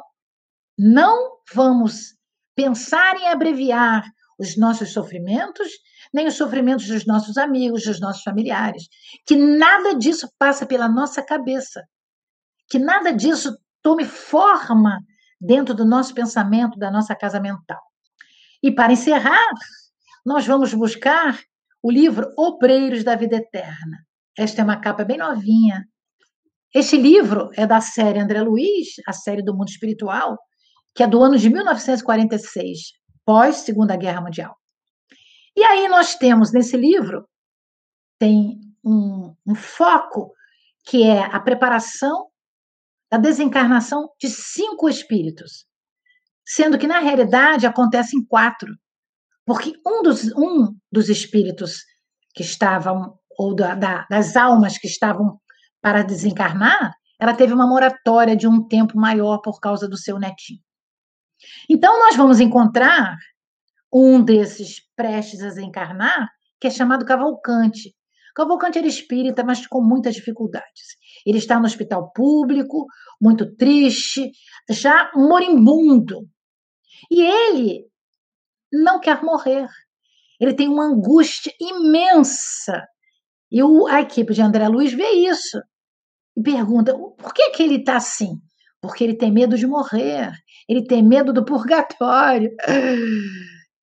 não vamos pensar em abreviar os nossos sofrimentos, nem os sofrimentos dos nossos amigos, dos nossos familiares. Que nada disso passa pela nossa cabeça. Que nada disso tome forma dentro do nosso pensamento, da nossa casa mental. E para encerrar, nós vamos buscar o livro Obreiros da Vida Eterna. Esta é uma capa bem novinha. Este livro é da série André Luiz, a série do mundo espiritual, que é do ano de 1946, pós Segunda Guerra Mundial. E aí nós temos nesse livro tem um, um foco que é a preparação da desencarnação de cinco espíritos, sendo que na realidade acontecem quatro, porque um dos, um dos espíritos que estavam, ou da, da, das almas que estavam para desencarnar, ela teve uma moratória de um tempo maior por causa do seu netinho. Então, nós vamos encontrar um desses prestes a desencarnar, que é chamado Cavalcante. Cavalcante era espírita, mas com muitas dificuldades. Ele está no hospital público, muito triste, já moribundo. E ele não quer morrer. Ele tem uma angústia imensa. E o, a equipe de André Luiz vê isso e pergunta: por que, que ele está assim? Porque ele tem medo de morrer, ele tem medo do purgatório.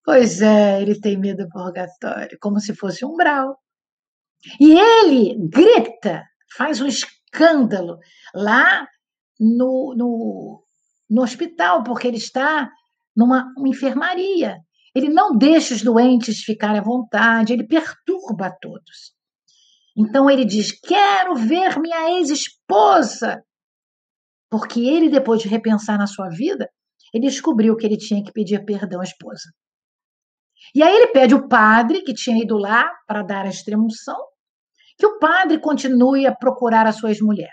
Pois é, ele tem medo do purgatório, como se fosse um brau. E ele grita, faz um escândalo lá no, no, no hospital, porque ele está numa enfermaria. Ele não deixa os doentes ficarem à vontade, ele perturba todos. Então ele diz: Quero ver minha ex-esposa. Porque ele, depois de repensar na sua vida, ele descobriu que ele tinha que pedir perdão à esposa. E aí ele pede o padre, que tinha ido lá para dar a extremunção, que o padre continue a procurar a sua ex-mulher.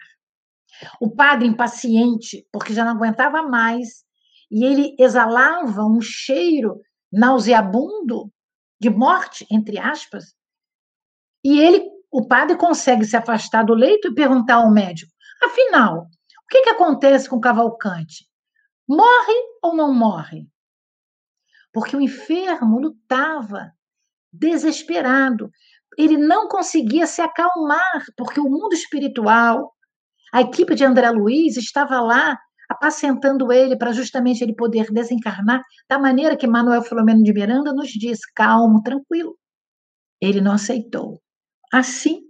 O padre, impaciente, porque já não aguentava mais, e ele exalava um cheiro nauseabundo de morte, entre aspas, e ele, o padre, consegue se afastar do leito e perguntar ao médico: afinal, o que, que acontece com Cavalcante? Morre ou não morre? Porque o enfermo lutava, desesperado. Ele não conseguia se acalmar, porque o mundo espiritual, a equipe de André Luiz estava lá apacentando ele para justamente ele poder desencarnar da maneira que Manuel Filomeno de Miranda nos diz, calmo, tranquilo. Ele não aceitou. Assim,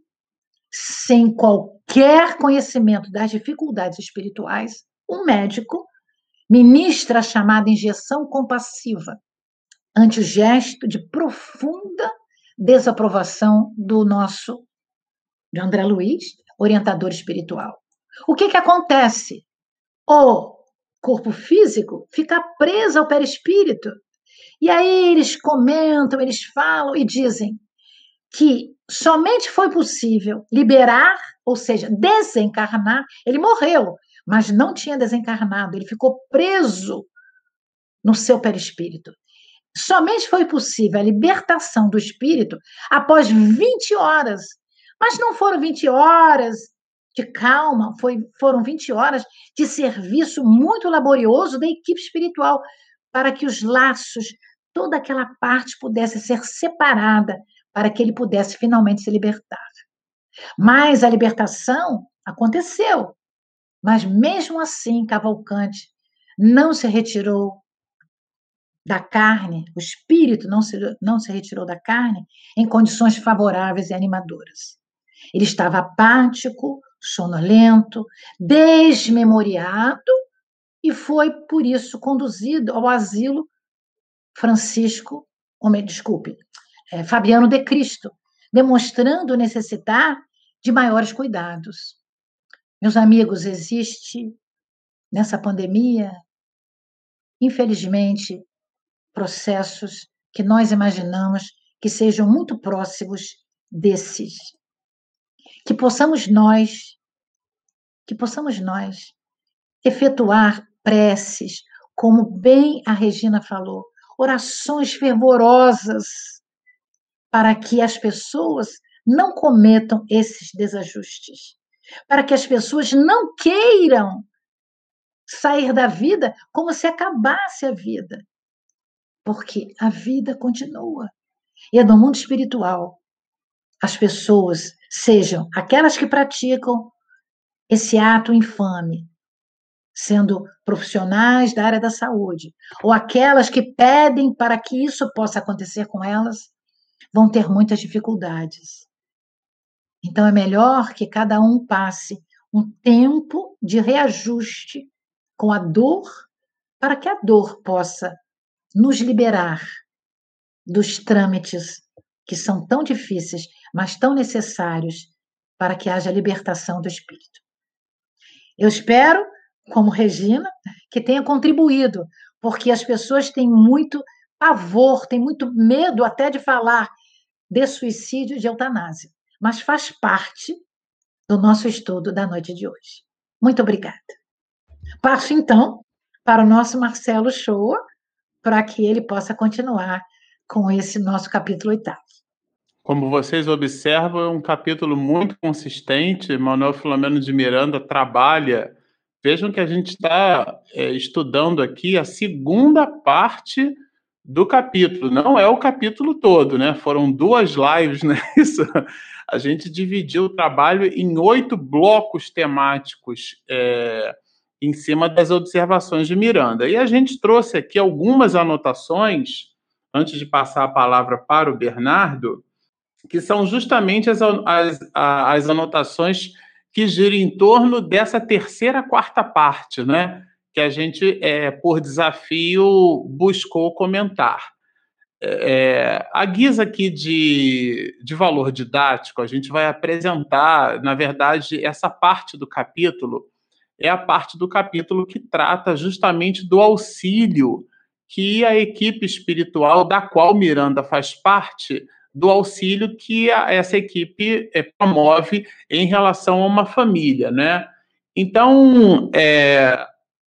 sem qualquer conhecimento das dificuldades espirituais, o médico ministra a chamada injeção compassiva ante o gesto de profunda desaprovação do nosso de André Luiz, orientador espiritual. O que, que acontece? O corpo físico fica preso ao perispírito. E aí eles comentam, eles falam e dizem que somente foi possível liberar, ou seja, desencarnar. Ele morreu, mas não tinha desencarnado, ele ficou preso no seu perispírito. Somente foi possível a libertação do espírito após 20 horas. Mas não foram 20 horas de calma, foi, foram 20 horas de serviço muito laborioso da equipe espiritual para que os laços, toda aquela parte pudesse ser separada para que ele pudesse finalmente se libertar. Mas a libertação aconteceu. Mas mesmo assim, Cavalcante não se retirou da carne, o espírito não se, não se retirou da carne em condições favoráveis e animadoras. Ele estava apático, sonolento, desmemoriado e foi por isso conduzido ao asilo Francisco, ou desculpe, é, Fabiano de Cristo, demonstrando necessitar de maiores cuidados. Meus amigos, existe nessa pandemia, infelizmente, processos que nós imaginamos que sejam muito próximos desses. Que possamos nós, que possamos nós efetuar preces, como bem a Regina falou, orações fervorosas para que as pessoas não cometam esses desajustes, para que as pessoas não queiram sair da vida como se acabasse a vida, porque a vida continua. E é no mundo espiritual. As pessoas, sejam aquelas que praticam esse ato infame, sendo profissionais da área da saúde, ou aquelas que pedem para que isso possa acontecer com elas, vão ter muitas dificuldades. Então é melhor que cada um passe um tempo de reajuste com a dor, para que a dor possa nos liberar dos trâmites que são tão difíceis, mas tão necessários para que haja libertação do espírito. Eu espero, como Regina, que tenha contribuído, porque as pessoas têm muito pavor, têm muito medo até de falar de suicídio e de eutanásia, mas faz parte do nosso estudo da noite de hoje. Muito obrigada. Passo então para o nosso Marcelo Shoa, para que ele possa continuar com esse nosso capítulo oitavo. Como vocês observam, é um capítulo muito consistente. Manuel Filomeno de Miranda trabalha. Vejam que a gente está é, estudando aqui a segunda parte do capítulo, não é o capítulo todo, né? Foram duas lives, <laughs> né? Isso. A gente dividiu o trabalho em oito blocos temáticos é, em cima das observações de Miranda. E a gente trouxe aqui algumas anotações, antes de passar a palavra para o Bernardo, que são justamente as, as, as anotações que giram em torno dessa terceira, quarta parte, né? que a gente, é, por desafio, buscou comentar. É, a guisa aqui de, de valor didático, a gente vai apresentar, na verdade, essa parte do capítulo é a parte do capítulo que trata justamente do auxílio que a equipe espiritual da qual Miranda faz parte, do auxílio que a, essa equipe é, promove em relação a uma família, né? Então, é,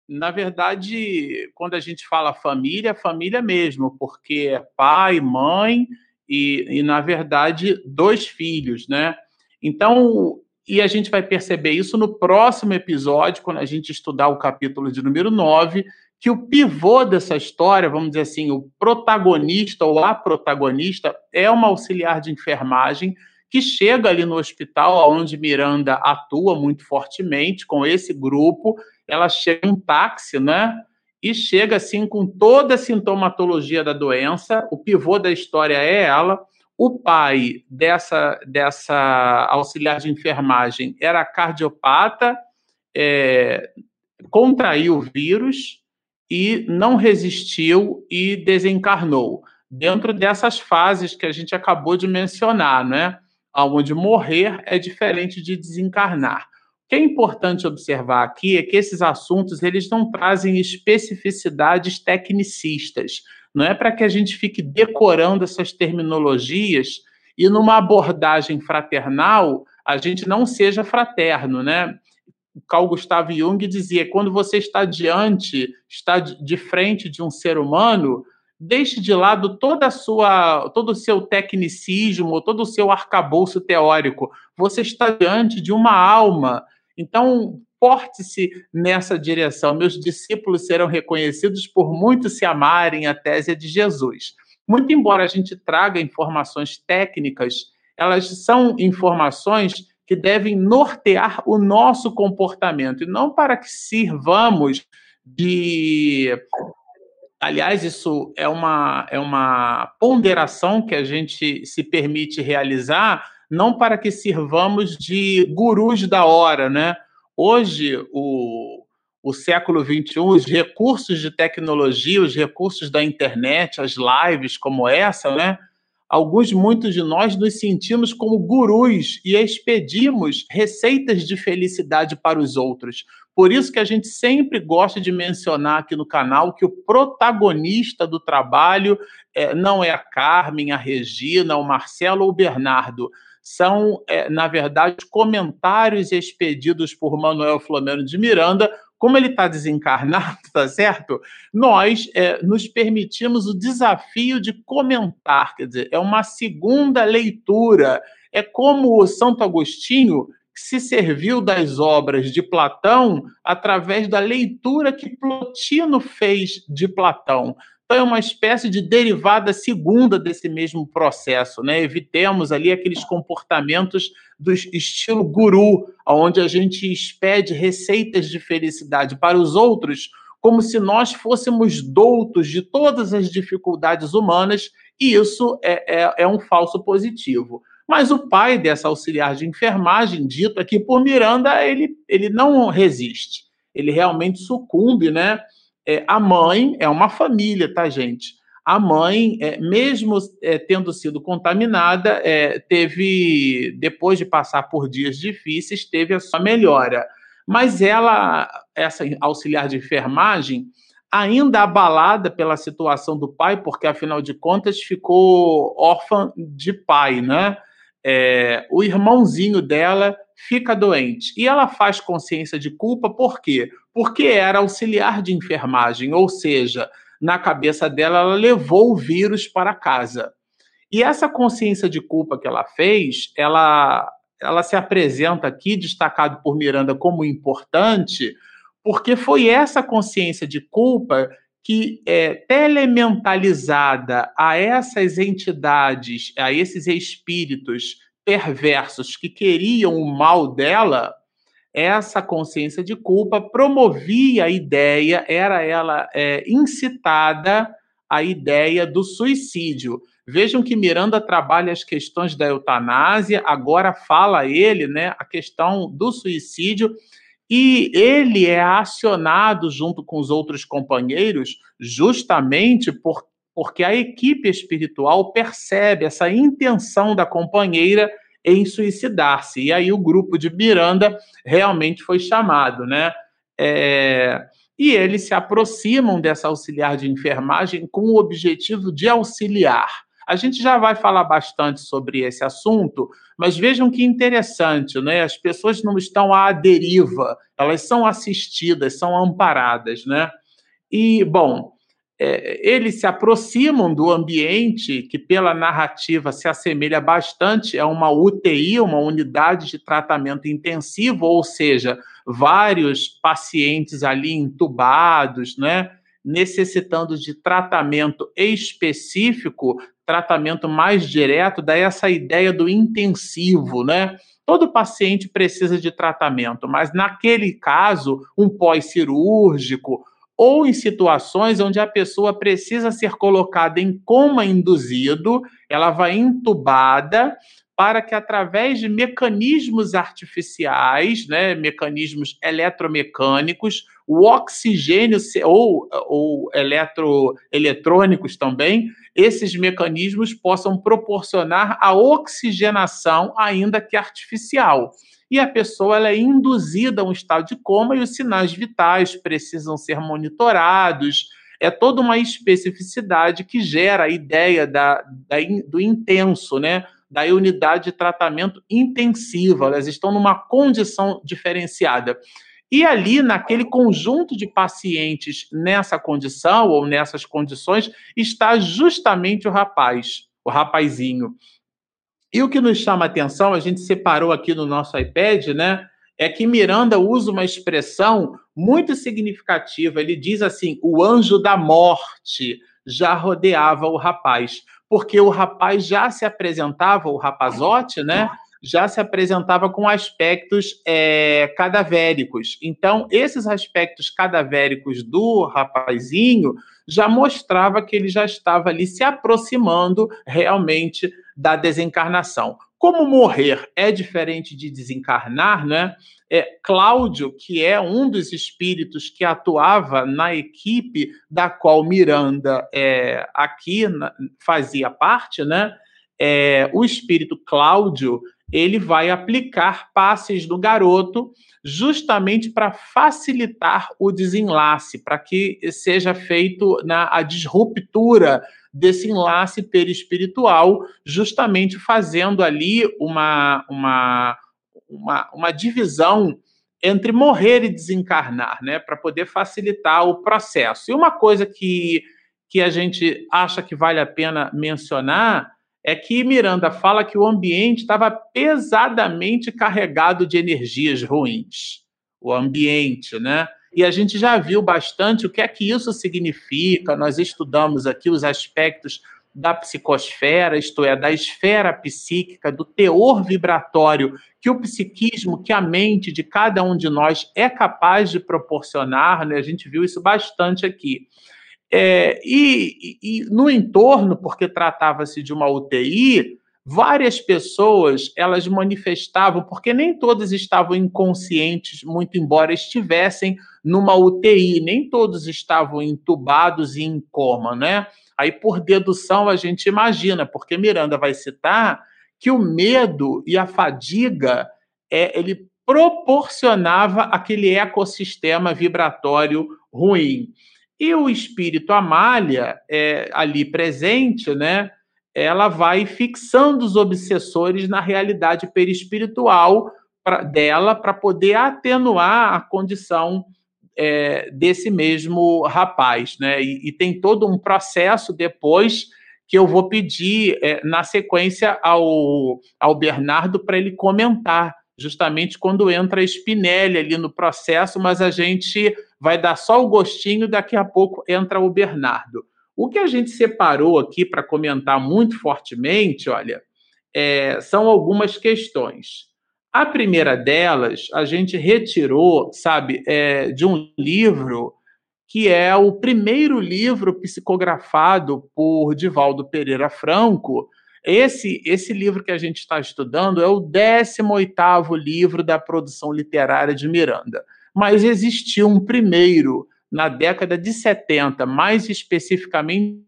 na verdade, quando a gente fala família, é família mesmo, porque é pai, mãe e, e, na verdade, dois filhos, né? Então, e a gente vai perceber isso no próximo episódio, quando a gente estudar o capítulo de número 9, que o pivô dessa história, vamos dizer assim, o protagonista ou a protagonista é uma auxiliar de enfermagem que chega ali no hospital onde Miranda atua muito fortemente com esse grupo ela chega em táxi, né? E chega assim com toda a sintomatologia da doença. O pivô da história é ela. O pai dessa, dessa auxiliar de enfermagem era cardiopata, é, contraiu o vírus e não resistiu e desencarnou. Dentro dessas fases que a gente acabou de mencionar, né? Onde morrer é diferente de desencarnar. O que é importante observar aqui é que esses assuntos eles não trazem especificidades tecnicistas. Não é para que a gente fique decorando essas terminologias e numa abordagem fraternal a gente não seja fraterno, né? O Carl Gustav Jung dizia: quando você está diante, está de frente de um ser humano, deixe de lado toda a sua, todo o seu tecnicismo, todo o seu arcabouço teórico. Você está diante de uma alma então, porte-se nessa direção. Meus discípulos serão reconhecidos por muito se amarem a tese de Jesus. Muito embora a gente traga informações técnicas, elas são informações que devem nortear o nosso comportamento e não para que sirvamos de. Aliás, isso é uma, é uma ponderação que a gente se permite realizar não para que sirvamos de gurus da hora, né? Hoje, o, o século XXI, os recursos de tecnologia, os recursos da internet, as lives como essa, né? Alguns, muitos de nós nos sentimos como gurus e expedimos receitas de felicidade para os outros. Por isso que a gente sempre gosta de mencionar aqui no canal que o protagonista do trabalho é, não é a Carmen, a Regina, o Marcelo ou o Bernardo são, é, na verdade, comentários expedidos por Manuel Flamengo de Miranda. Como ele está desencarnado, <laughs> tá certo? Nós é, nos permitimos o desafio de comentar, quer dizer, é uma segunda leitura. É como o Santo Agostinho se serviu das obras de Platão através da leitura que Plotino fez de Platão. Foi uma espécie de derivada segunda desse mesmo processo, né? Evitemos ali aqueles comportamentos do estilo guru, onde a gente expede receitas de felicidade para os outros, como se nós fôssemos doutos de todas as dificuldades humanas, e isso é, é, é um falso positivo. Mas o pai dessa auxiliar de enfermagem, dito aqui por Miranda, ele, ele não resiste. Ele realmente sucumbe, né? É, a mãe é uma família, tá, gente? A mãe, é, mesmo é, tendo sido contaminada, é, teve, depois de passar por dias difíceis, teve a sua melhora. Mas ela, essa auxiliar de enfermagem, ainda abalada pela situação do pai, porque afinal de contas ficou órfã de pai, né? É, o irmãozinho dela fica doente e ela faz consciência de culpa, por quê? Porque era auxiliar de enfermagem, ou seja, na cabeça dela, ela levou o vírus para casa. E essa consciência de culpa que ela fez, ela, ela se apresenta aqui, destacado por Miranda como importante, porque foi essa consciência de culpa que é telementalizada a essas entidades, a esses espíritos perversos que queriam o mal dela, essa consciência de culpa promovia a ideia, era ela é, incitada a ideia do suicídio. Vejam que Miranda trabalha as questões da eutanásia, agora fala ele, né, a questão do suicídio, e ele é acionado junto com os outros companheiros justamente por, porque a equipe espiritual percebe essa intenção da companheira em suicidar-se. E aí o grupo de Miranda realmente foi chamado, né? É, e eles se aproximam dessa auxiliar de enfermagem com o objetivo de auxiliar. A gente já vai falar bastante sobre esse assunto, mas vejam que interessante, né? As pessoas não estão à deriva, elas são assistidas, são amparadas, né? E, bom, é, eles se aproximam do ambiente que, pela narrativa, se assemelha bastante a uma UTI, uma unidade de tratamento intensivo, ou seja, vários pacientes ali entubados, né, necessitando de tratamento específico, tratamento mais direto, daí essa ideia do intensivo, né? Todo paciente precisa de tratamento, mas naquele caso, um pós-cirúrgico, ou em situações onde a pessoa precisa ser colocada em coma induzido, ela vai entubada para que através de mecanismos artificiais, né, mecanismos eletromecânicos, o oxigênio ou, ou eletro, eletrônicos também, esses mecanismos possam proporcionar a oxigenação, ainda que artificial e a pessoa ela é induzida a um estado de coma e os sinais vitais precisam ser monitorados. É toda uma especificidade que gera a ideia da, da do intenso, né? da unidade de tratamento intensiva. Elas estão numa condição diferenciada. E ali, naquele conjunto de pacientes nessa condição ou nessas condições, está justamente o rapaz, o rapazinho. E o que nos chama a atenção, a gente separou aqui no nosso iPad, né? É que Miranda usa uma expressão muito significativa. Ele diz assim: o anjo da morte já rodeava o rapaz, porque o rapaz já se apresentava, o rapazote, né? Já se apresentava com aspectos é, cadavéricos. Então, esses aspectos cadavéricos do rapazinho já mostrava que ele já estava ali se aproximando realmente da desencarnação. Como morrer é diferente de desencarnar, né? É, Cláudio, que é um dos espíritos que atuava na equipe da qual Miranda é, aqui na, fazia parte, né? É, o espírito Cláudio ele vai aplicar passes do garoto justamente para facilitar o desenlace, para que seja feito na a disruptura desse enlace perispiritual, justamente fazendo ali uma, uma, uma, uma divisão entre morrer e desencarnar, né, para poder facilitar o processo. E uma coisa que, que a gente acha que vale a pena mencionar é que Miranda fala que o ambiente estava pesadamente carregado de energias ruins. o ambiente, né? E a gente já viu bastante o que é que isso significa. Nós estudamos aqui os aspectos da psicosfera, isto é, da esfera psíquica, do teor vibratório que o psiquismo, que a mente de cada um de nós é capaz de proporcionar, né? A gente viu isso bastante aqui. É, e, e, no entorno, porque tratava-se de uma UTI, várias pessoas elas manifestavam, porque nem todas estavam inconscientes, muito embora estivessem numa UTI, nem todos estavam entubados e em coma, né? Aí, por dedução, a gente imagina, porque Miranda vai citar que o medo e a fadiga é, ele proporcionava aquele ecossistema vibratório ruim. E o espírito Amália, é, ali presente, né, ela vai fixando os obsessores na realidade perispiritual pra, dela para poder atenuar a condição é, desse mesmo rapaz, né? E, e, tem todo um processo depois que eu vou pedir é, na sequência ao, ao Bernardo para ele comentar, justamente quando entra a Spinelli ali no processo, mas a gente vai dar só o gostinho, daqui a pouco entra o Bernardo. O que a gente separou aqui para comentar muito fortemente, olha, é, são algumas questões. A primeira delas, a gente retirou, sabe, é, de um livro que é o primeiro livro psicografado por Divaldo Pereira Franco. Esse, esse livro que a gente está estudando é o 18º livro da produção literária de Miranda. Mas existiu um primeiro, na década de 70, mais especificamente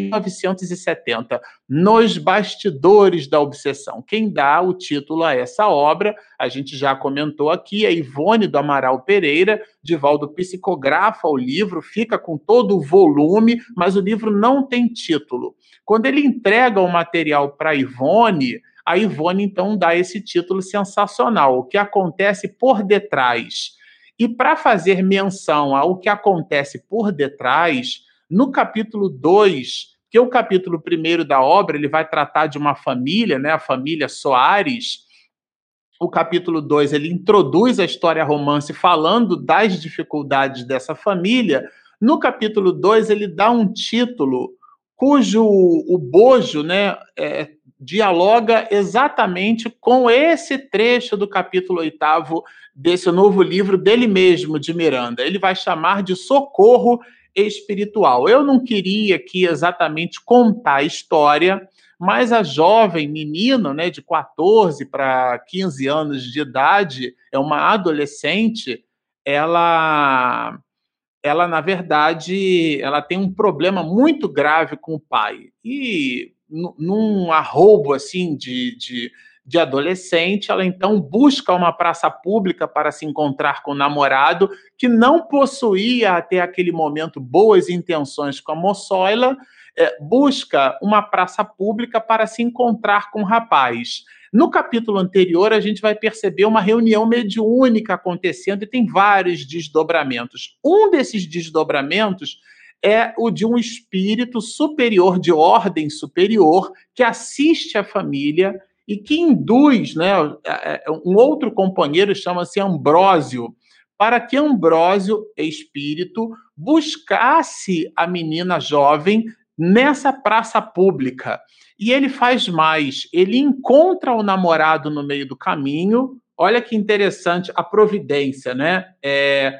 1970, Nos Bastidores da Obsessão. Quem dá o título a essa obra, a gente já comentou aqui, é Ivone do Amaral Pereira. Divaldo psicografa o livro, fica com todo o volume, mas o livro não tem título. Quando ele entrega o material para Ivone, a Ivone então dá esse título sensacional, o que acontece por detrás. E para fazer menção ao que acontece por detrás, no capítulo 2, que é o capítulo 1 da obra, ele vai tratar de uma família, né, a família Soares. O capítulo 2, ele introduz a história romance falando das dificuldades dessa família. No capítulo 2, ele dá um título cujo o bojo, né, é, dialoga exatamente com esse trecho do capítulo oitavo desse novo livro dele mesmo, de Miranda. Ele vai chamar de Socorro espiritual. Eu não queria aqui exatamente contar a história, mas a jovem menina, né, de 14 para 15 anos de idade, é uma adolescente, ela ela na verdade, ela tem um problema muito grave com o pai. E num arrobo assim de, de de adolescente, ela então busca uma praça pública para se encontrar com o namorado, que não possuía até aquele momento boas intenções com a moçoila, é, busca uma praça pública para se encontrar com o rapaz. No capítulo anterior, a gente vai perceber uma reunião mediúnica acontecendo e tem vários desdobramentos. Um desses desdobramentos é o de um espírito superior, de ordem superior, que assiste a família e que induz, né, um outro companheiro chama-se Ambrósio, para que Ambrósio, espírito, buscasse a menina jovem nessa praça pública. E ele faz mais, ele encontra o namorado no meio do caminho. Olha que interessante a providência, né? É,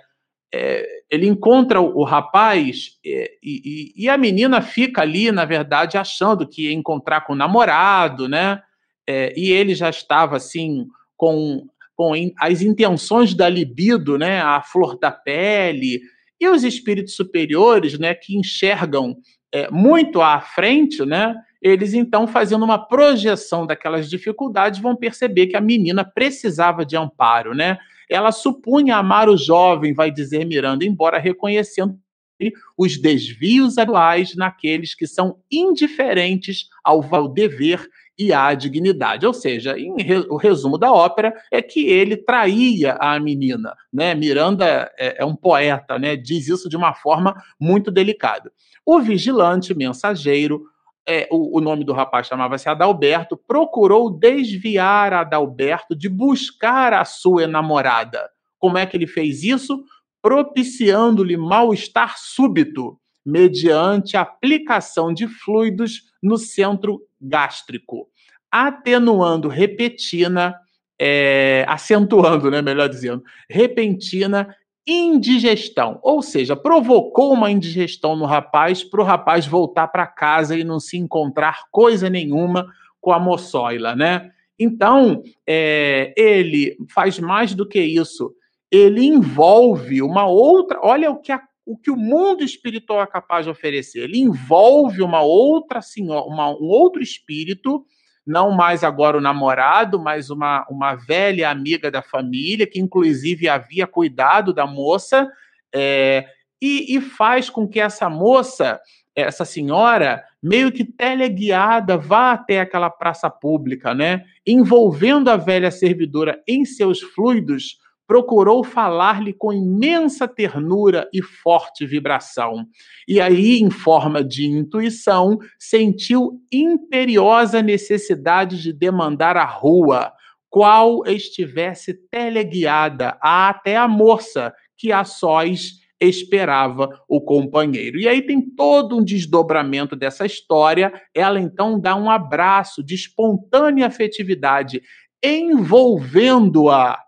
é, ele encontra o, o rapaz é, e, e, e, a menina fica ali, na verdade, achando que ia encontrar com o namorado, né? É, e ele já estava assim com, com as intenções da libido, né, a flor da pele, e os espíritos superiores, né, que enxergam é, muito à frente, né, eles então fazendo uma projeção daquelas dificuldades vão perceber que a menina precisava de amparo, né? Ela supunha amar o jovem, vai dizer Miranda, embora reconhecendo os desvios atuais naqueles que são indiferentes ao dever e à dignidade. Ou seja, re, o resumo da ópera é que ele traía a menina. Né? Miranda é, é um poeta, né? diz isso de uma forma muito delicada. O vigilante mensageiro, é, o, o, nome do rapaz chamava-se Adalberto, procurou desviar Adalberto de buscar a sua namorada. Como é que ele fez isso? Propiciando-lhe mal-estar súbito, mediante aplicação de fluidos no centro gástrico, atenuando repentina, é, acentuando, né, melhor dizendo, repentina indigestão, ou seja, provocou uma indigestão no rapaz para o rapaz voltar para casa e não se encontrar coisa nenhuma com a moçoila, né? Então, é, ele faz mais do que isso. Ele envolve uma outra. Olha o que, a, o que o mundo espiritual é capaz de oferecer. Ele envolve uma outra senhora, uma, um outro espírito, não mais agora o namorado, mas uma, uma velha amiga da família, que inclusive havia cuidado da moça, é, e, e faz com que essa moça essa senhora, meio que teleguiada, vá até aquela praça pública, né? Envolvendo a velha servidora em seus fluidos, procurou falar-lhe com imensa ternura e forte vibração. E aí, em forma de intuição, sentiu imperiosa necessidade de demandar a rua, qual estivesse teleguiada até a moça que a sós esperava o companheiro. E aí tem todo um desdobramento dessa história. Ela então dá um abraço de espontânea afetividade, envolvendo-a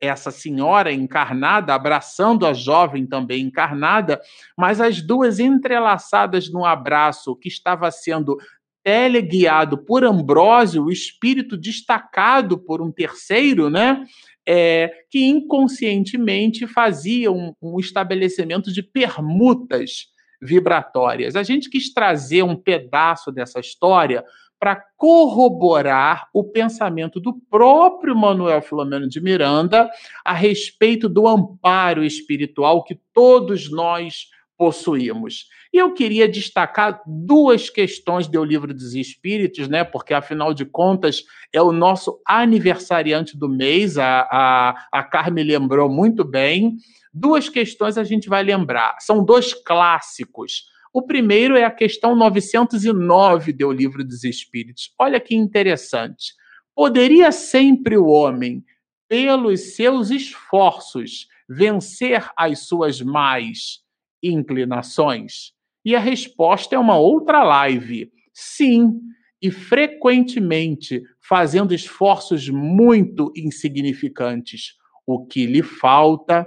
essa senhora encarnada, abraçando a jovem também encarnada, mas as duas entrelaçadas no abraço que estava sendo teleguiado por Ambrósio, o espírito destacado por um terceiro, né? é, que inconscientemente fazia um, um estabelecimento de permutas vibratórias. A gente quis trazer um pedaço dessa história para corroborar o pensamento do próprio Manuel Filomeno de Miranda a respeito do amparo espiritual que todos nós possuímos. E eu queria destacar duas questões do Livro dos Espíritos, né? Porque afinal de contas é o nosso aniversariante do mês. A, a, a Carmen lembrou muito bem. Duas questões a gente vai lembrar. São dois clássicos. O primeiro é a questão 909 do Livro dos Espíritos. Olha que interessante. Poderia sempre o homem, pelos seus esforços, vencer as suas mais inclinações? E a resposta é uma outra live. Sim, e frequentemente fazendo esforços muito insignificantes. O que lhe falta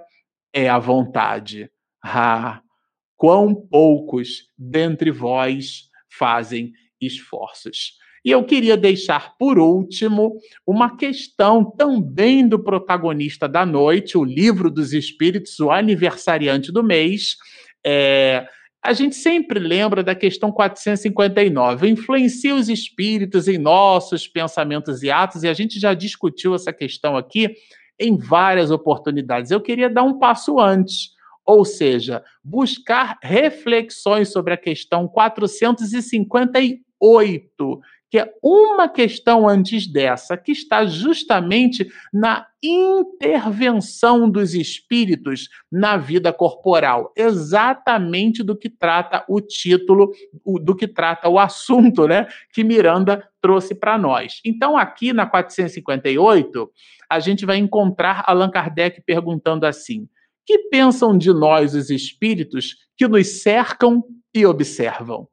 é a vontade. Ah, quão poucos dentre vós fazem esforços. E eu queria deixar por último uma questão também do protagonista da noite, o Livro dos Espíritos, o aniversariante do mês, é, a gente sempre lembra da questão 459. Influencia os espíritos em nossos pensamentos e atos, e a gente já discutiu essa questão aqui em várias oportunidades. Eu queria dar um passo antes, ou seja, buscar reflexões sobre a questão 458, que é uma questão antes dessa, que está justamente na intervenção dos espíritos na vida corporal, exatamente do que trata o título, do que trata o assunto, né, que Miranda trouxe para nós. Então, aqui na 458, a gente vai encontrar Allan Kardec perguntando assim: que pensam de nós os espíritos que nos cercam e observam?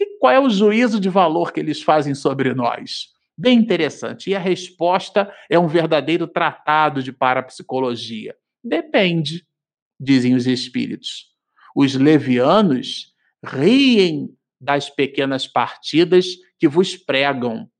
E qual é o juízo de valor que eles fazem sobre nós? Bem interessante. E a resposta é um verdadeiro tratado de parapsicologia. Depende, dizem os espíritos. Os levianos riem das pequenas partidas que vos pregam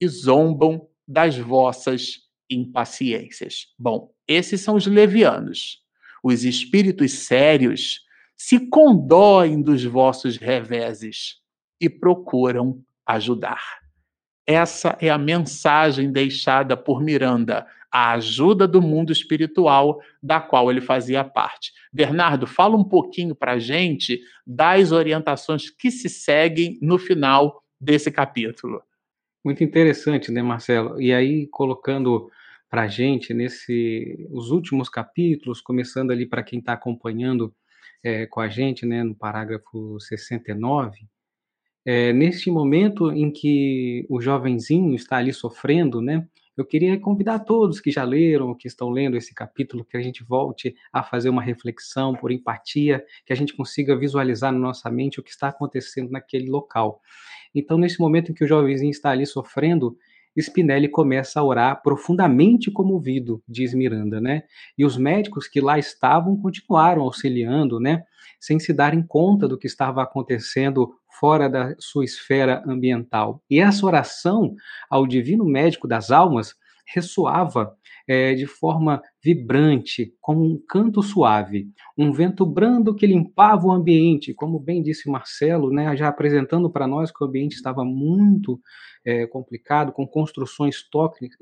e zombam das vossas impaciências. Bom, esses são os levianos. Os espíritos sérios se condoem dos vossos reveses e procuram ajudar. Essa é a mensagem deixada por Miranda, a ajuda do mundo espiritual da qual ele fazia parte. Bernardo, fala um pouquinho para a gente das orientações que se seguem no final desse capítulo. Muito interessante, né, Marcelo? E aí, colocando para a gente nesse os últimos capítulos, começando ali para quem está acompanhando é, com a gente, né, no parágrafo 69, é, neste momento em que o jovenzinho está ali sofrendo, né, eu queria convidar todos que já leram, que estão lendo esse capítulo, que a gente volte a fazer uma reflexão por empatia, que a gente consiga visualizar na nossa mente o que está acontecendo naquele local. Então, nesse momento em que o jovenzinho está ali sofrendo, Spinelli começa a orar profundamente comovido, diz Miranda, né? E os médicos que lá estavam continuaram auxiliando, né? Sem se darem conta do que estava acontecendo fora da sua esfera ambiental. E essa oração ao divino médico das almas ressoava é, de forma vibrante, como um canto suave, um vento brando que limpava o ambiente, como bem disse Marcelo, né, já apresentando para nós que o ambiente estava muito é, complicado, com construções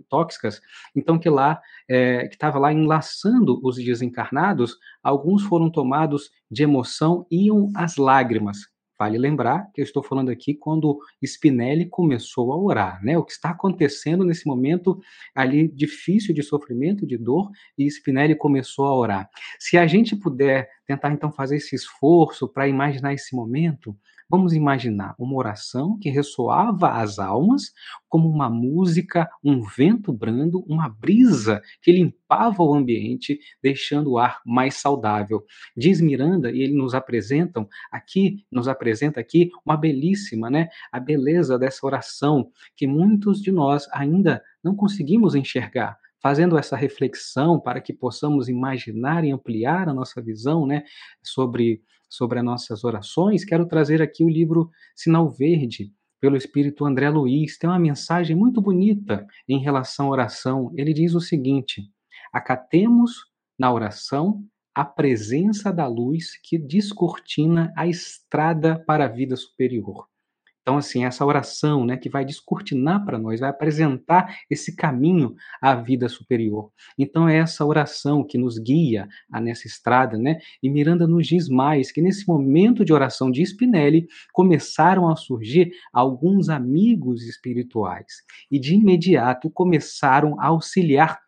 tóxicas, então que lá, é, que estava lá enlaçando os desencarnados, alguns foram tomados de emoção, iam as lágrimas, Vale lembrar que eu estou falando aqui quando Spinelli começou a orar, né? O que está acontecendo nesse momento ali difícil de sofrimento, de dor, e Spinelli começou a orar. Se a gente puder tentar então fazer esse esforço para imaginar esse momento, Vamos imaginar uma oração que ressoava às almas como uma música, um vento brando, uma brisa que limpava o ambiente, deixando o ar mais saudável. Diz Miranda, e ele nos apresentam aqui, nos apresenta aqui uma belíssima, né, a beleza dessa oração que muitos de nós ainda não conseguimos enxergar fazendo essa reflexão para que possamos imaginar e ampliar a nossa visão né, sobre sobre as nossas orações, quero trazer aqui o livro Sinal Verde, pelo Espírito André Luiz. Tem uma mensagem muito bonita em relação à oração. Ele diz o seguinte: acatemos na oração a presença da luz que descortina a estrada para a vida superior. Então, assim, essa oração, né, que vai descortinar para nós, vai apresentar esse caminho à vida superior. Então, é essa oração que nos guia nessa estrada, né? E Miranda nos diz mais que nesse momento de oração de Spinelli começaram a surgir alguns amigos espirituais e de imediato começaram a auxiliar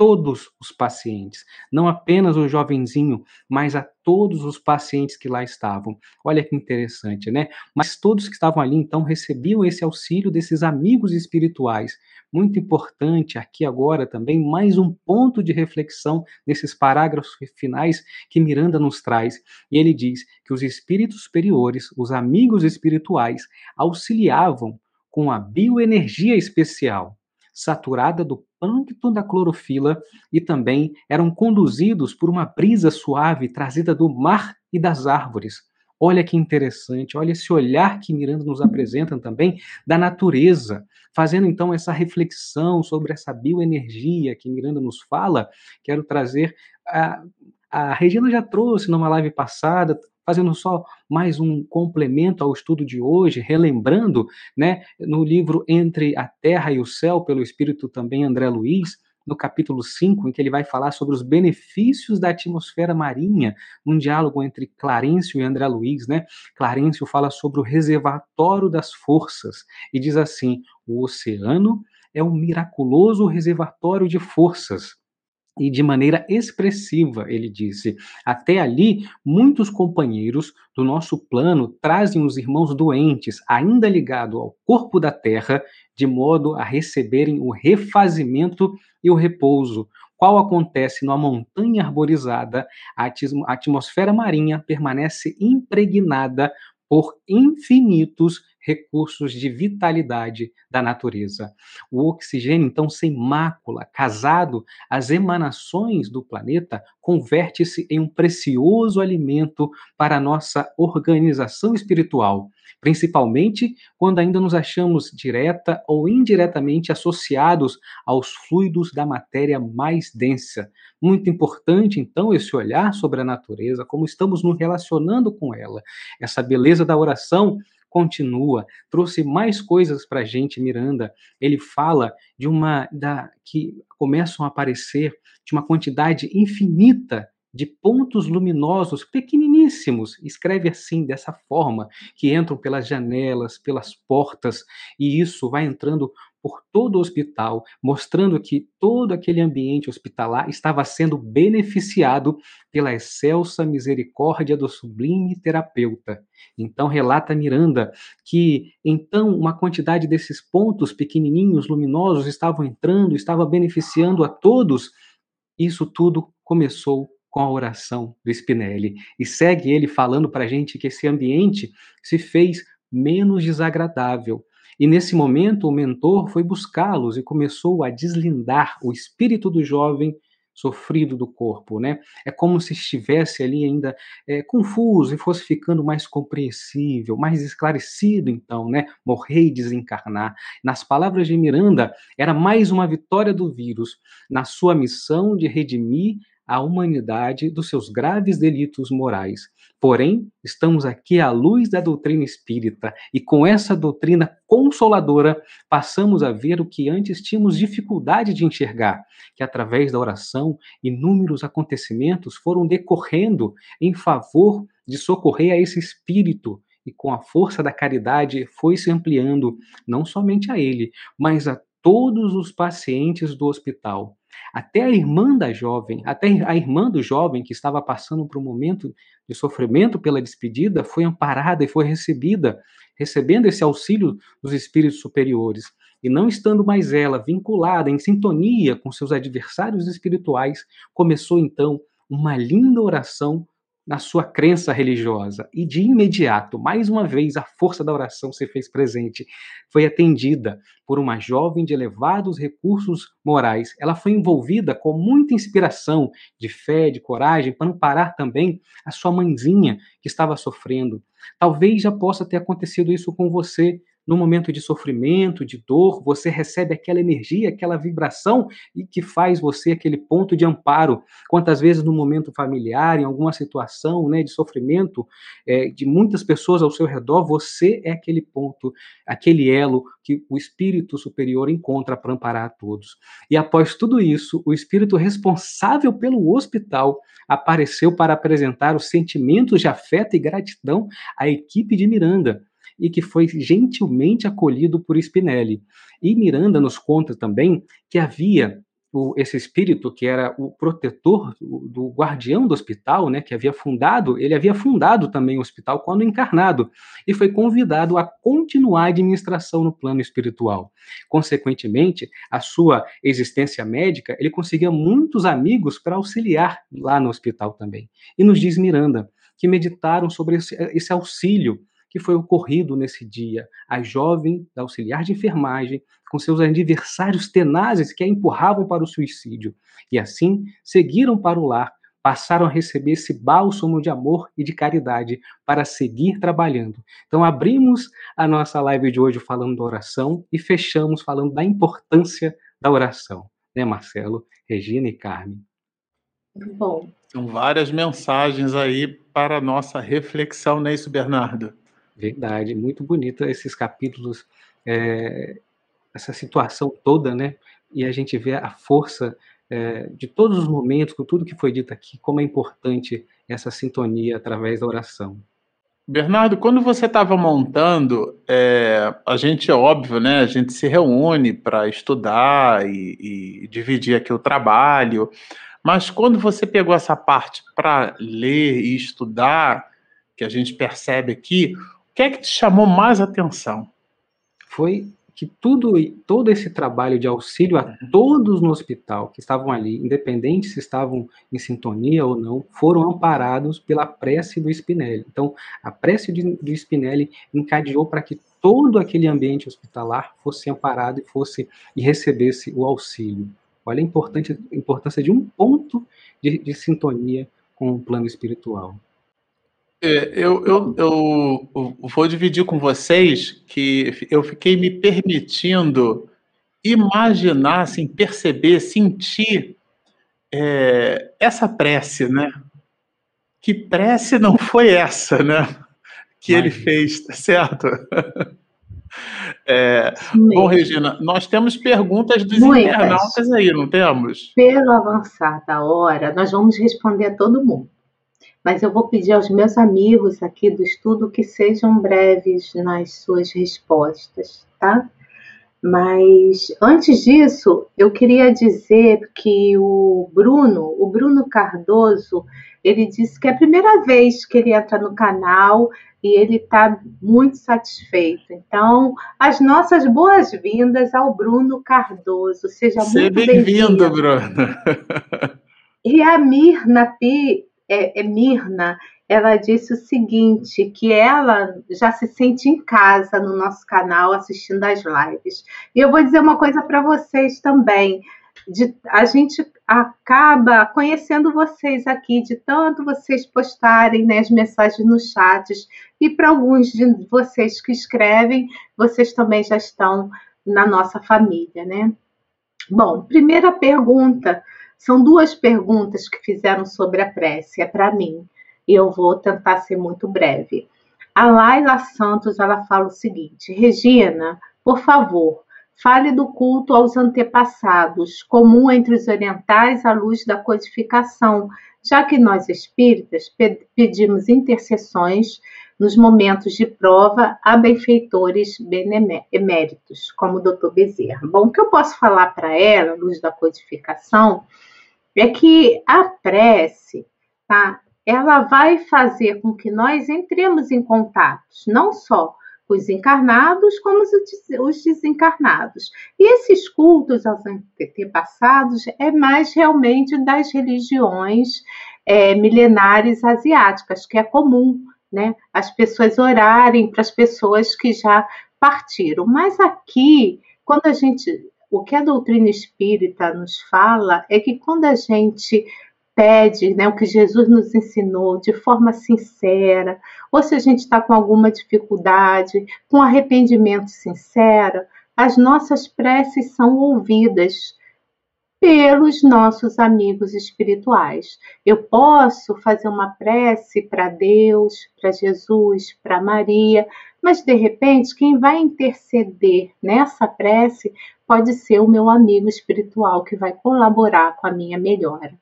todos os pacientes, não apenas o jovenzinho, mas a todos os pacientes que lá estavam. Olha que interessante, né? Mas todos que estavam ali então recebiam esse auxílio desses amigos espirituais. Muito importante aqui agora também mais um ponto de reflexão nesses parágrafos finais que Miranda nos traz. E ele diz que os espíritos superiores, os amigos espirituais, auxiliavam com a bioenergia especial saturada do plâncton da clorofila e também eram conduzidos por uma brisa suave trazida do mar e das árvores. Olha que interessante, olha esse olhar que Miranda nos apresenta também da natureza, fazendo então essa reflexão sobre essa bioenergia que Miranda nos fala. Quero trazer a, a Regina já trouxe numa live passada, fazendo só mais um complemento ao estudo de hoje, relembrando, né, no livro Entre a Terra e o Céu, pelo Espírito também André Luiz, no capítulo 5, em que ele vai falar sobre os benefícios da atmosfera marinha, um diálogo entre Clarencio e André Luiz, né? Clarencio fala sobre o reservatório das forças e diz assim: o oceano é um miraculoso reservatório de forças e de maneira expressiva, ele disse. Até ali, muitos companheiros do nosso plano trazem os irmãos doentes, ainda ligados ao corpo da terra, de modo a receberem o refazimento e o repouso. Qual acontece numa montanha arborizada, a atmosfera marinha permanece impregnada por infinitos recursos de vitalidade da natureza. O oxigênio, então, sem mácula, casado às emanações do planeta, converte-se em um precioso alimento para a nossa organização espiritual, principalmente quando ainda nos achamos direta ou indiretamente associados aos fluidos da matéria mais densa. Muito importante, então, esse olhar sobre a natureza, como estamos nos relacionando com ela. Essa beleza da oração continua, trouxe mais coisas para a gente, Miranda. Ele fala de uma da que começam a aparecer de uma quantidade infinita de pontos luminosos pequeniníssimos, escreve assim, dessa forma, que entram pelas janelas, pelas portas, e isso vai entrando por todo o hospital, mostrando que todo aquele ambiente hospitalar estava sendo beneficiado pela excelsa misericórdia do sublime terapeuta. Então relata Miranda que então uma quantidade desses pontos pequenininhos, luminosos estavam entrando, estava beneficiando a todos. Isso tudo começou com a oração do Spinelli e segue ele falando para a gente que esse ambiente se fez menos desagradável, e nesse momento, o mentor foi buscá-los e começou a deslindar o espírito do jovem sofrido do corpo, né? É como se estivesse ali ainda é, confuso e fosse ficando mais compreensível, mais esclarecido, então, né? Morrer e desencarnar. Nas palavras de Miranda, era mais uma vitória do vírus na sua missão de redimir a humanidade dos seus graves delitos morais. Porém, estamos aqui à luz da doutrina espírita e com essa doutrina consoladora passamos a ver o que antes tínhamos dificuldade de enxergar, que através da oração inúmeros acontecimentos foram decorrendo em favor de socorrer a esse espírito e com a força da caridade foi se ampliando não somente a ele, mas a todos os pacientes do hospital. Até a irmã da jovem, até a irmã do jovem que estava passando por um momento de sofrimento pela despedida, foi amparada e foi recebida, recebendo esse auxílio dos espíritos superiores. E não estando mais ela vinculada, em sintonia com seus adversários espirituais, começou então uma linda oração na sua crença religiosa. E de imediato, mais uma vez, a força da oração se fez presente. Foi atendida por uma jovem de elevados recursos morais. Ela foi envolvida com muita inspiração de fé, de coragem, para amparar também a sua mãezinha que estava sofrendo. Talvez já possa ter acontecido isso com você no momento de sofrimento, de dor, você recebe aquela energia, aquela vibração e que faz você aquele ponto de amparo. Quantas vezes no momento familiar, em alguma situação né, de sofrimento é, de muitas pessoas ao seu redor, você é aquele ponto, aquele elo que o Espírito Superior encontra para amparar a todos. E após tudo isso, o Espírito responsável pelo hospital apareceu para apresentar os sentimentos de afeto e gratidão à equipe de Miranda e que foi gentilmente acolhido por Spinelli. E Miranda nos conta também que havia o, esse espírito que era o protetor do, do guardião do hospital, né, que havia fundado, ele havia fundado também o hospital quando encarnado e foi convidado a continuar a administração no plano espiritual. Consequentemente, a sua existência médica, ele conseguia muitos amigos para auxiliar lá no hospital também. E nos diz Miranda que meditaram sobre esse, esse auxílio que foi ocorrido nesse dia. A jovem da auxiliar de enfermagem, com seus adversários tenazes que a empurravam para o suicídio. E assim seguiram para o lar, passaram a receber esse bálsamo de amor e de caridade para seguir trabalhando. Então abrimos a nossa live de hoje falando da oração e fechamos falando da importância da oração, né, Marcelo, Regina e Carmen. Bom. São várias mensagens aí para a nossa reflexão, não é isso, Bernardo? Verdade, muito bonita esses capítulos, é, essa situação toda, né? E a gente vê a força é, de todos os momentos, com tudo que foi dito aqui, como é importante essa sintonia através da oração. Bernardo, quando você estava montando, é, a gente, é óbvio, né? A gente se reúne para estudar e, e dividir aqui o trabalho, mas quando você pegou essa parte para ler e estudar, que a gente percebe aqui, que é que te chamou mais atenção? Foi que tudo, todo esse trabalho de auxílio a todos no hospital que estavam ali, independente se estavam em sintonia ou não, foram amparados pela prece do Spinelli. Então, a prece de, do Spinelli encadeou para que todo aquele ambiente hospitalar fosse amparado e fosse e recebesse o auxílio. Olha a importância de um ponto de, de sintonia com o plano espiritual. É, eu, eu, eu, vou dividir com vocês que eu fiquei me permitindo imaginar, assim, perceber, sentir é, essa prece, né? Que prece não foi essa, né? Que ele fez, tá certo? <laughs> É, bom, Regina, nós temos perguntas dos Muitas. internautas aí, não temos? Pelo avançar da hora, nós vamos responder a todo mundo mas eu vou pedir aos meus amigos aqui do estudo que sejam breves nas suas respostas, tá? Mas antes disso, eu queria dizer que o Bruno, o Bruno Cardoso, ele disse que é a primeira vez que ele entra no canal e ele está muito satisfeito. Então, as nossas boas-vindas ao Bruno Cardoso. Seja, Seja muito bem-vindo, bem Bruno. <laughs> e a Mirna Pi, é, é Mirna, ela disse o seguinte, que ela já se sente em casa no nosso canal assistindo as lives. E eu vou dizer uma coisa para vocês também. De, a gente acaba conhecendo vocês aqui, de tanto vocês postarem né, as mensagens nos chats, e para alguns de vocês que escrevem, vocês também já estão na nossa família, né? Bom, primeira pergunta, são duas perguntas que fizeram sobre a prece, é para mim e eu vou tentar ser muito breve. A Laila Santos ela fala o seguinte: Regina, por favor, fale do culto aos antepassados, comum entre os orientais à luz da codificação, já que nós espíritas pedimos intercessões nos momentos de prova a benfeitores beneméritos, como o doutor Bezerra. Bom, o que eu posso falar para ela, luz da codificação, é que a prece, tá? ela vai fazer com que nós entremos em contatos, não só com os encarnados, como os desencarnados. E esses cultos aos antepassados é mais realmente das religiões é, milenares asiáticas, que é comum, né? As pessoas orarem para as pessoas que já partiram. Mas aqui, quando a gente. O que a doutrina espírita nos fala é que quando a gente pede né, o que Jesus nos ensinou de forma sincera, ou se a gente está com alguma dificuldade, com arrependimento sincero, as nossas preces são ouvidas pelos nossos amigos espirituais. Eu posso fazer uma prece para Deus, para Jesus, para Maria, mas de repente quem vai interceder nessa prece pode ser o meu amigo espiritual que vai colaborar com a minha melhora.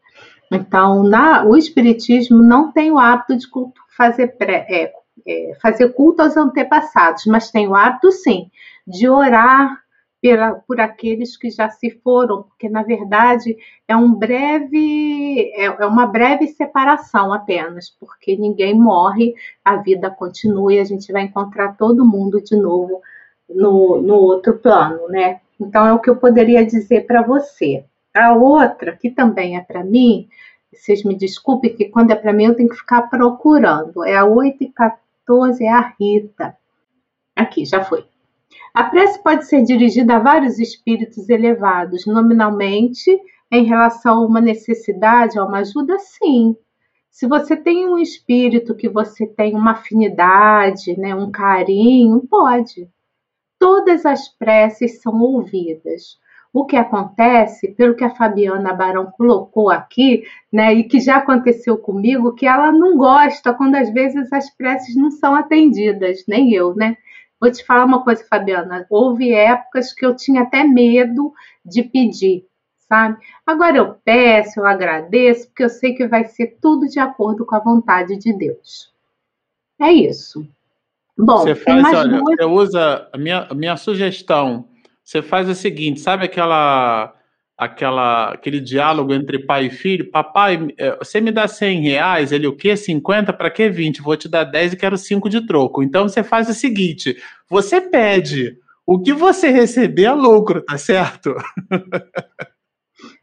Então, na, o Espiritismo não tem o hábito de culto, fazer, pré, é, é, fazer culto aos antepassados, mas tem o hábito, sim, de orar pela, por aqueles que já se foram, porque na verdade é um breve, é, é, uma breve separação apenas, porque ninguém morre, a vida continua e a gente vai encontrar todo mundo de novo no, no outro plano, né? Então é o que eu poderia dizer para você. A outra, que também é para mim, vocês me desculpem que quando é para mim eu tenho que ficar procurando. É a 8 e 14, é a Rita. Aqui, já foi. A prece pode ser dirigida a vários espíritos elevados, nominalmente, em relação a uma necessidade, a uma ajuda, sim. Se você tem um espírito que você tem uma afinidade, né, um carinho, pode. Todas as preces são ouvidas. O que acontece, pelo que a Fabiana Barão colocou aqui, né, e que já aconteceu comigo, que ela não gosta quando às vezes as preces não são atendidas, nem eu, né? Vou te falar uma coisa, Fabiana. Houve épocas que eu tinha até medo de pedir, sabe? Agora eu peço, eu agradeço, porque eu sei que vai ser tudo de acordo com a vontade de Deus. É isso. Bom, você faz, olha, duas... você usa a minha, a minha sugestão você faz o seguinte, sabe aquela aquela aquele diálogo entre pai e filho? Papai, é, você me dá 100 reais, ele o quê? 50? Para que 20? Vou te dar 10 e quero 5 de troco. Então você faz o seguinte, você pede, o que você receber é lucro, tá certo? <laughs>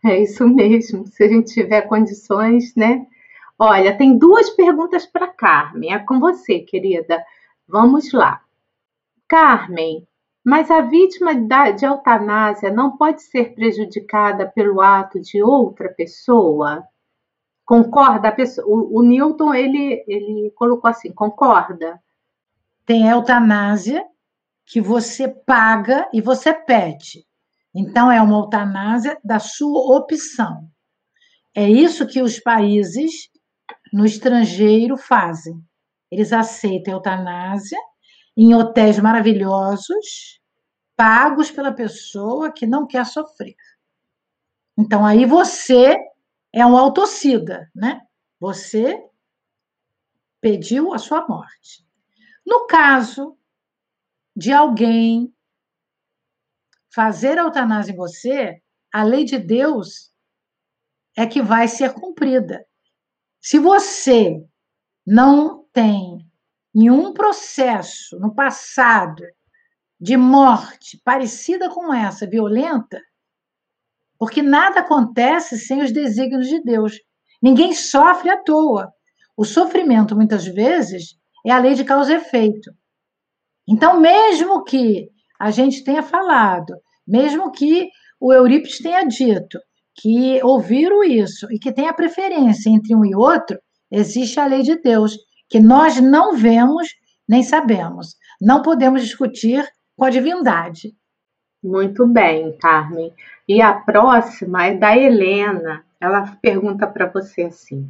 É isso mesmo, se a gente tiver condições, né? Olha, tem duas perguntas para Carmen, é com você, querida. Vamos lá. Carmen, mas a vítima de eutanásia não pode ser prejudicada pelo ato de outra pessoa? Concorda? Pessoa, o, o Newton ele, ele colocou assim: concorda? Tem eutanásia que você paga e você pede. Então, é uma eutanásia da sua opção. É isso que os países no estrangeiro fazem. Eles aceitam a eutanásia em hotéis maravilhosos, pagos pela pessoa que não quer sofrer. Então aí você é um autocida, né? Você pediu a sua morte. No caso de alguém fazer a eutanásia em você, a lei de Deus é que vai ser cumprida. Se você não tem nenhum processo no passado de morte parecida com essa, violenta, porque nada acontece sem os desígnios de Deus. Ninguém sofre à toa. O sofrimento, muitas vezes, é a lei de causa e efeito. Então, mesmo que a gente tenha falado, mesmo que o Eurípides tenha dito que ouviram isso e que tem a preferência entre um e outro, existe a lei de Deus, que nós não vemos nem sabemos. Não podemos discutir com a divindade. Muito bem, Carmen. E a próxima é da Helena. Ela pergunta para você assim: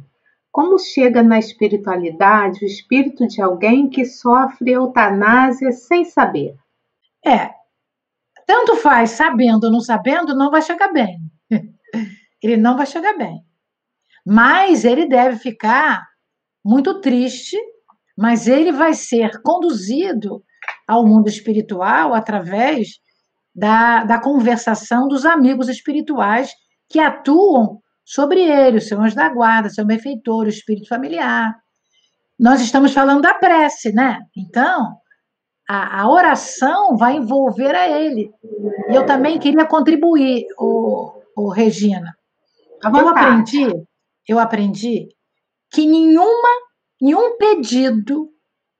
Como chega na espiritualidade o espírito de alguém que sofre eutanásia sem saber? É, tanto faz sabendo ou não sabendo, não vai chegar bem. <laughs> Ele não vai chegar bem. Mas ele deve ficar muito triste, mas ele vai ser conduzido ao mundo espiritual através da, da conversação dos amigos espirituais que atuam sobre ele, os seus da guarda, seu benfeitor, o espírito familiar. Nós estamos falando da prece, né? Então, a, a oração vai envolver a ele. E eu também queria contribuir, o, o Regina. Eu aprendi, eu aprendi que nenhuma, nenhum pedido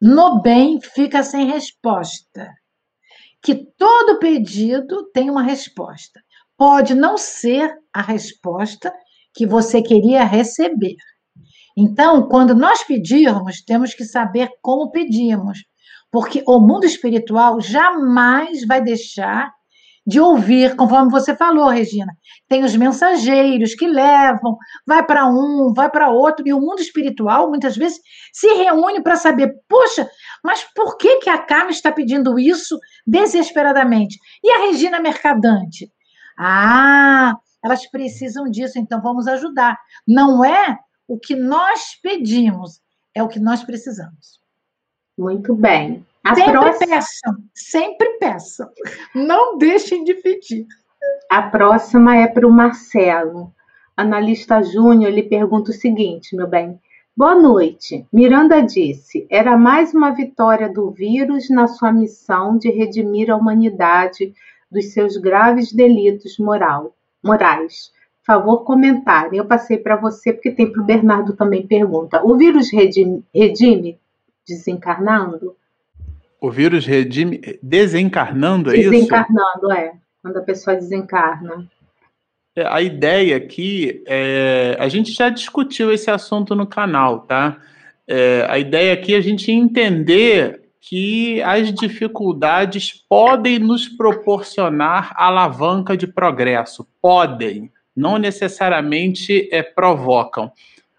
no bem fica sem resposta que todo pedido tem uma resposta. Pode não ser a resposta que você queria receber. Então, quando nós pedirmos, temos que saber como pedimos, porque o mundo espiritual jamais vai deixar de ouvir, conforme você falou, Regina. Tem os mensageiros que levam, vai para um, vai para outro, e o mundo espiritual muitas vezes se reúne para saber, poxa, mas por que, que a Carmen está pedindo isso desesperadamente? E a Regina Mercadante? Ah, elas precisam disso, então vamos ajudar. Não é o que nós pedimos, é o que nós precisamos. Muito bem. A sempre próxima... peçam, sempre peçam. Não deixem de pedir. A próxima é para o Marcelo. Analista Júnior lhe pergunta o seguinte, meu bem. Boa noite. Miranda disse: era mais uma vitória do vírus na sua missão de redimir a humanidade dos seus graves delitos moral, morais. Favor comentar. Eu passei para você porque tem para o Bernardo também pergunta. O vírus redime, redime desencarnando? O vírus redime desencarnando, é isso? Desencarnando, é. Quando a pessoa desencarna. É, a ideia aqui, é, a gente já discutiu esse assunto no canal, tá? É, a ideia aqui é a gente entender que as dificuldades podem nos proporcionar alavanca de progresso. Podem, não necessariamente é, provocam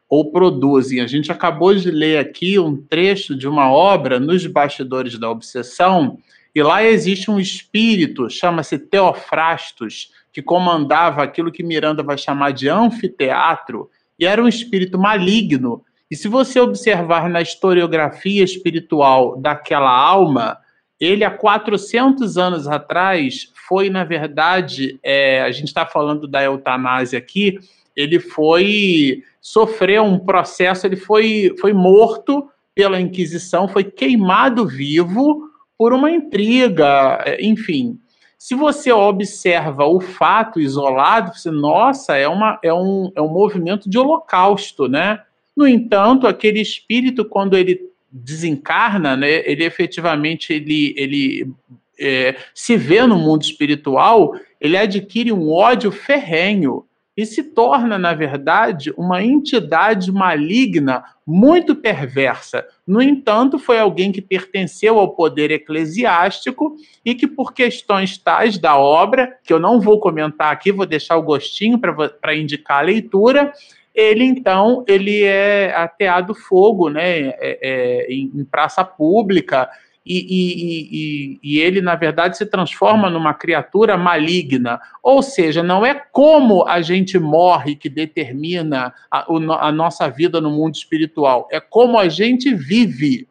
ou produzem. A gente acabou de ler aqui um trecho de uma obra nos bastidores da obsessão, e lá existe um espírito, chama-se Teofrastos, que comandava aquilo que Miranda vai chamar de anfiteatro, e era um espírito maligno. E se você observar na historiografia espiritual daquela alma, ele há 400 anos atrás foi, na verdade, é, a gente está falando da eutanásia aqui, ele foi sofreu um processo, ele foi, foi morto pela Inquisição, foi queimado vivo por uma intriga, é, enfim. Se você observa o fato isolado, você, nossa, é, uma, é, um, é um movimento de holocausto, né? No entanto, aquele espírito, quando ele desencarna, né, ele efetivamente ele, ele é, se vê no mundo espiritual, ele adquire um ódio ferrenho e se torna, na verdade, uma entidade maligna muito perversa. No entanto, foi alguém que pertenceu ao poder eclesiástico e que, por questões tais da obra, que eu não vou comentar aqui, vou deixar o gostinho para indicar a leitura, ele então ele é ateado fogo né, é, é, em, em praça pública e, e, e, ele, na verdade, se transforma numa criatura maligna. Ou seja, não é como a gente morre que determina a, a nossa vida no mundo espiritual, é como a gente vive.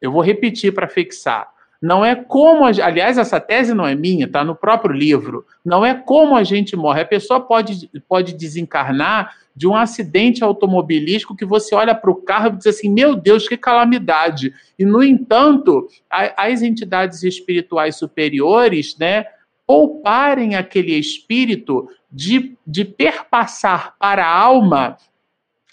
Eu vou repetir para fixar. Não é como, a, aliás, essa tese não é minha, está no próprio livro. Não é como a gente morre. A pessoa pode, pode desencarnar de um acidente automobilístico que você olha para o carro e diz assim: meu Deus, que calamidade. E, no entanto, a, as entidades espirituais superiores, né, pouparem aquele espírito de, de perpassar para a alma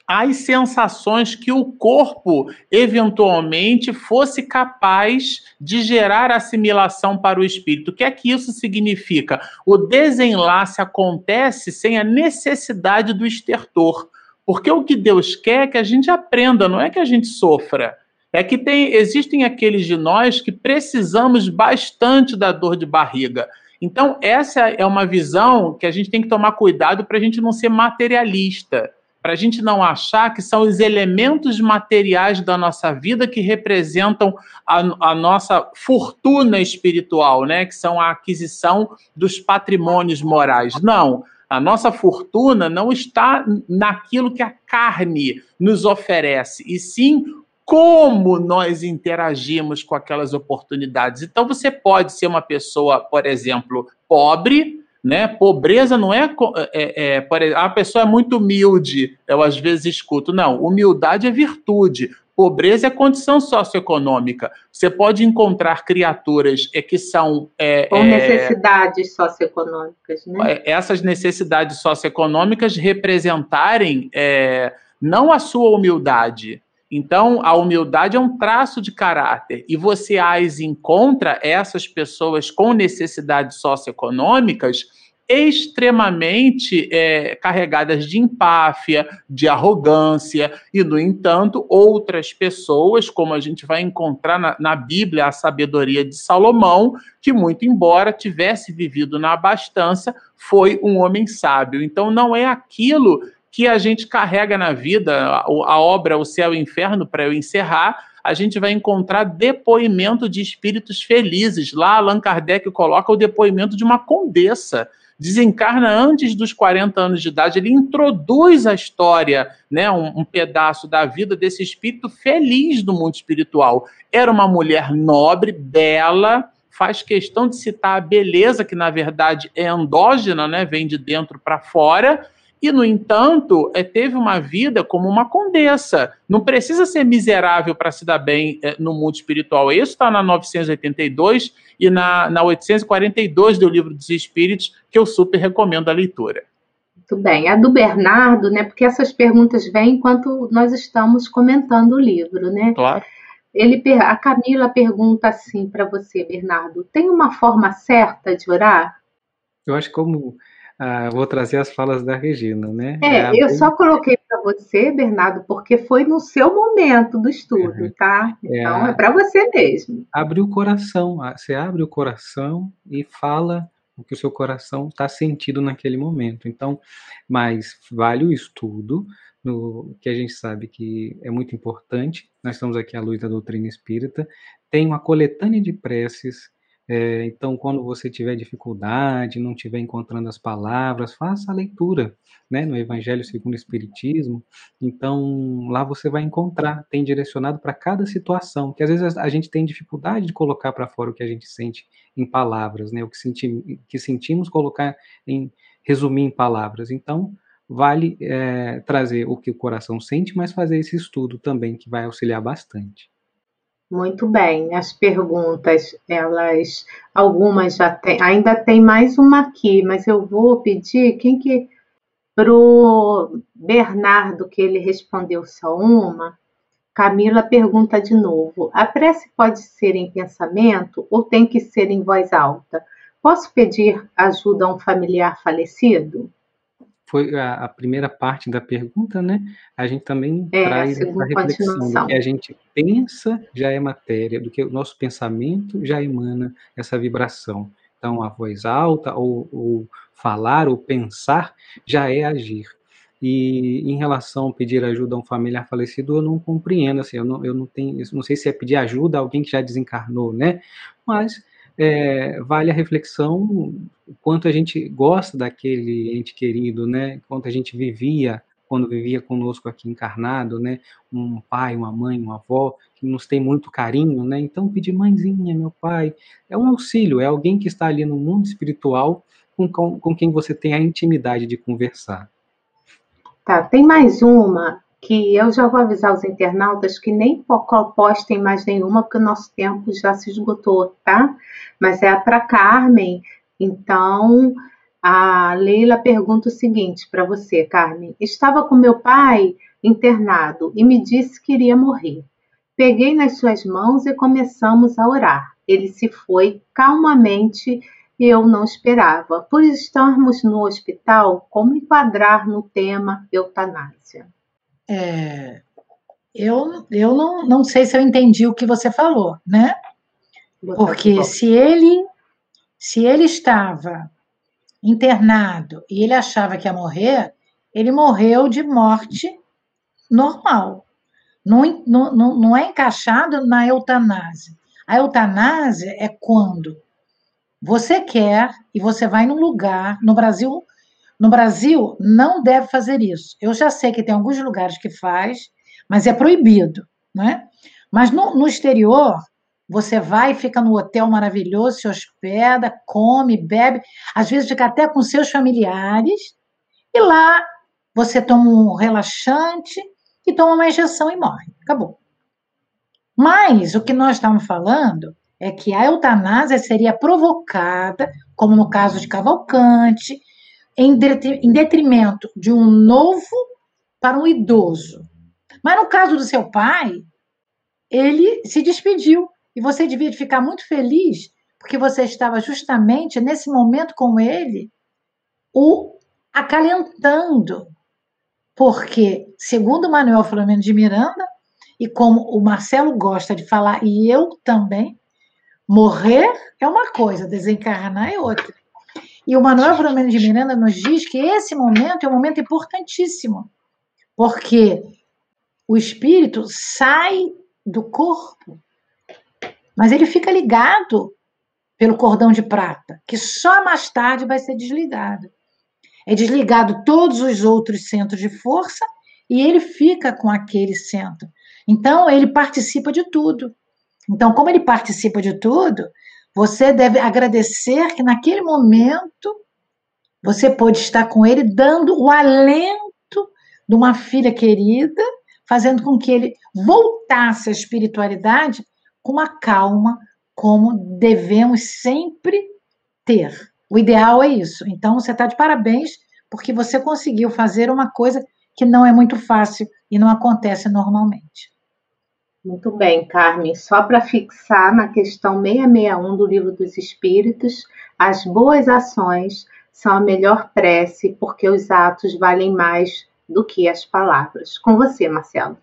as sensações que o corpo eventualmente fosse capaz de gerar assimilação para o espírito. O que é que isso significa? O desenlace acontece sem a necessidade do estertor. Porque o que Deus quer é que a gente aprenda, não é que a gente sofra. É que tem, existem aqueles de nós que precisamos bastante da dor de barriga. Então, essa é uma visão que a gente tem que tomar cuidado para a gente não ser materialista para a gente não achar que são os elementos materiais da nossa vida que representam a, a, nossa fortuna espiritual, né? Que são a aquisição dos patrimônios morais. Não. A nossa fortuna não está naquilo que a carne nos oferece, e sim como nós interagimos com aquelas oportunidades. Então, você pode ser uma pessoa, por exemplo, pobre, né? Pobreza não é, é, é, é a pessoa é muito humilde, eu às vezes escuto. Não, humildade é virtude. Pobreza é condição socioeconômica. Você pode encontrar criaturas é, que são. É, Com é, necessidades socioeconômicas, né? É, essas necessidades socioeconômicas representarem é, não a sua humildade, então, a humildade é um traço de caráter e você as encontra essas pessoas com necessidades socioeconômicas extremamente é, carregadas de empáfia, de arrogância, e, no entanto, outras pessoas, como a gente vai encontrar na, na Bíblia, a sabedoria de Salomão, que, muito embora tivesse vivido na abastança, foi um homem sábio. Então, não é aquilo que a gente carrega na vida, a, obra O Céu e o Inferno, para eu encerrar, a gente vai encontrar depoimento de espíritos felizes. Lá, Allan Kardec coloca o depoimento de uma condessa. Desencarna antes dos 40 anos de idade, ele introduz a história, né, um, um pedaço da vida desse espírito feliz do mundo espiritual. Era uma mulher nobre, bela, faz questão de citar a beleza, que na verdade é endógena, né, vem de dentro para fora, e, no entanto, é, teve uma vida como uma condessa. Não precisa ser miserável para se dar bem é, no mundo espiritual. Isso está na 982 e na, na 842 do Livro dos Espíritos, que eu super recomendo a leitura. Muito bem. A do Bernardo, né? Porque essas perguntas vêm enquanto nós estamos comentando o livro, né? Claro. Ele, a Camila pergunta assim para você, Bernardo: tem uma forma certa de orar? Eu acho que como ah, vou trazer as falas da Regina, né? É, é eu só coloquei para você, Bernardo, porque foi no seu momento do estudo, é, tá? Então é, é para você mesmo. Abre o coração, você abre o coração e fala o que o seu coração está sentindo naquele momento. Então, mas vale o estudo, no, que a gente sabe que é muito importante. Nós estamos aqui à luz da doutrina espírita. Tem uma coletânea de preces é, então, quando você tiver dificuldade, não estiver encontrando as palavras, faça a leitura né, no Evangelho segundo o Espiritismo. Então, lá você vai encontrar, tem direcionado para cada situação, que às vezes a gente tem dificuldade de colocar para fora o que a gente sente em palavras, né, o que, senti, que sentimos colocar em resumir em palavras. Então, vale é, trazer o que o coração sente, mas fazer esse estudo também, que vai auxiliar bastante. Muito bem, as perguntas, elas, algumas já tem, ainda tem mais uma aqui, mas eu vou pedir quem que pro Bernardo que ele respondeu só uma. Camila pergunta de novo: a prece pode ser em pensamento ou tem que ser em voz alta? Posso pedir ajuda a um familiar falecido? Foi a, a, primeira parte da pergunta, né? A gente também é, traz essa reflexão do que a gente pensa já é matéria, do que o nosso pensamento já emana essa vibração. Então, a voz alta, ou, ou falar, ou pensar, já é agir. E em relação a pedir ajuda a um familiar falecido, eu não compreendo, assim, eu não, eu não tenho, eu não sei se é pedir ajuda a alguém que já desencarnou, né? Mas é, vale a reflexão o quanto a gente gosta daquele ente querido, né? Quanto a gente vivia quando vivia conosco aqui encarnado, né? Um pai, uma mãe, uma avó que nos tem muito carinho, né? Então pedir mãezinha, meu pai, é um auxílio, é alguém que está ali no mundo espiritual com, com, com quem você tem a intimidade de conversar. Tá, tem mais uma que eu já vou avisar os internautas que nem postem mais nenhuma, porque o nosso tempo já se esgotou, tá? Mas é para Carmen. Então, a Leila pergunta o seguinte para você, Carmen. Estava com meu pai internado e me disse que iria morrer. Peguei nas suas mãos e começamos a orar. Ele se foi calmamente e eu não esperava. Por estarmos no hospital, como enquadrar no tema eutanásia? É, eu eu não, não sei se eu entendi o que você falou, né? Porque se ele se ele estava internado e ele achava que ia morrer, ele morreu de morte normal. Não, não, não é encaixado na eutanásia. A eutanásia é quando você quer e você vai num lugar, no Brasil, no Brasil não deve fazer isso. Eu já sei que tem alguns lugares que faz, mas é proibido, né? Mas no, no exterior, você vai, fica no hotel maravilhoso, se hospeda, come, bebe, às vezes fica até com seus familiares, e lá você toma um relaxante e toma uma injeção e morre. Acabou. Mas o que nós estamos falando é que a eutanásia seria provocada, como no caso de Cavalcante, em detrimento de um novo para um idoso. Mas no caso do seu pai, ele se despediu e você devia ficar muito feliz porque você estava justamente nesse momento com ele, o acalentando. Porque, segundo Manuel Flamengo de Miranda, e como o Marcelo gosta de falar, e eu também, Morrer é uma coisa, desencarnar é outra. E o Manuel Flamengo de Miranda nos diz que esse momento é um momento importantíssimo, porque o espírito sai do corpo, mas ele fica ligado pelo cordão de prata, que só mais tarde vai ser desligado. É desligado todos os outros centros de força e ele fica com aquele centro. Então, ele participa de tudo. Então, como ele participa de tudo, você deve agradecer que naquele momento você pôde estar com ele, dando o alento de uma filha querida, fazendo com que ele voltasse à espiritualidade com a calma, como devemos sempre ter. O ideal é isso. Então, você está de parabéns, porque você conseguiu fazer uma coisa que não é muito fácil e não acontece normalmente. Muito bem, Carmen. Só para fixar na questão 661 do Livro dos Espíritos, as boas ações são a melhor prece, porque os atos valem mais do que as palavras. Com você, Marcelo.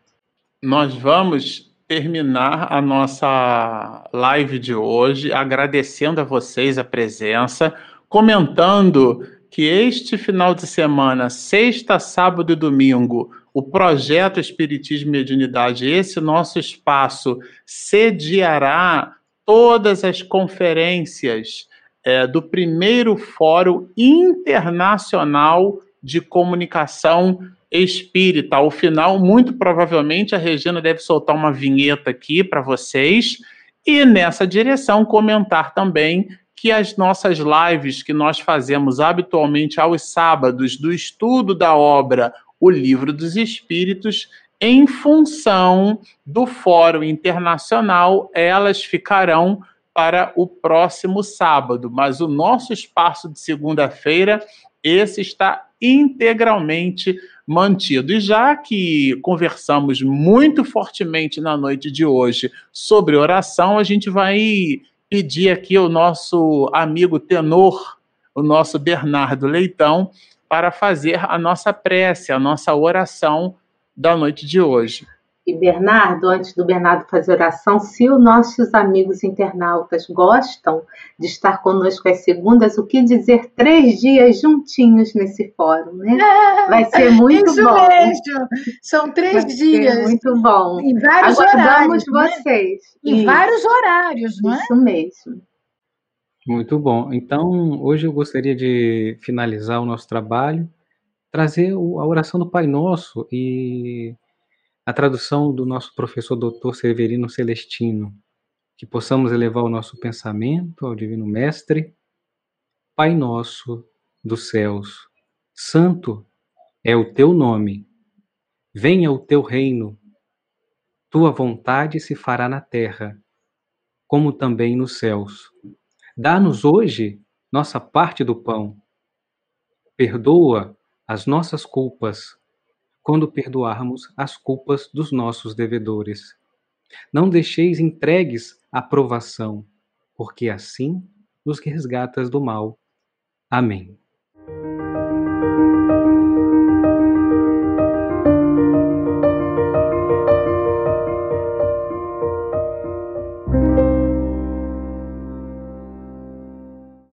Nós vamos terminar a nossa live de hoje agradecendo a vocês a presença, comentando que este final de semana, sexta, sábado e domingo, o projeto Espiritismo e Mediunidade, esse nosso espaço, sediará todas as conferências é, do primeiro Fórum Internacional de Comunicação Espírita. Ao final, muito provavelmente, a Regina deve soltar uma vinheta aqui para vocês e, nessa direção, comentar também que as nossas lives que nós fazemos habitualmente aos sábados do estudo da obra o Livro dos Espíritos, em função do Fórum Internacional, elas ficarão para o próximo sábado, mas o nosso espaço de segunda-feira, esse está integralmente mantido. E já que conversamos muito fortemente na noite de hoje sobre oração, a gente vai pedir aqui ao nosso amigo tenor, o nosso Bernardo Leitão, para fazer a nossa prece, a nossa oração da noite de hoje. E Bernardo, antes do Bernardo fazer oração, se os nossos amigos internautas gostam de estar conosco às segundas, o que dizer três dias juntinhos nesse fórum, né? Vai ser muito Isso bom. Mesmo. São três Vai dias. muito bom. Em vários Aguardamos horários. né? vocês. Em Isso, vários horários, não é? Isso mesmo. Muito bom. Então, hoje eu gostaria de finalizar o nosso trabalho trazer a oração do Pai Nosso e a tradução do nosso professor doutor Severino Celestino, que possamos elevar o nosso pensamento ao Divino Mestre. Pai Nosso dos céus, santo é o teu nome. Venha o teu reino. Tua vontade se fará na terra, como também nos céus. Dá-nos hoje nossa parte do pão. Perdoa as nossas culpas, quando perdoarmos as culpas dos nossos devedores. Não deixeis entregues à provação, porque assim nos resgatas do mal. Amém.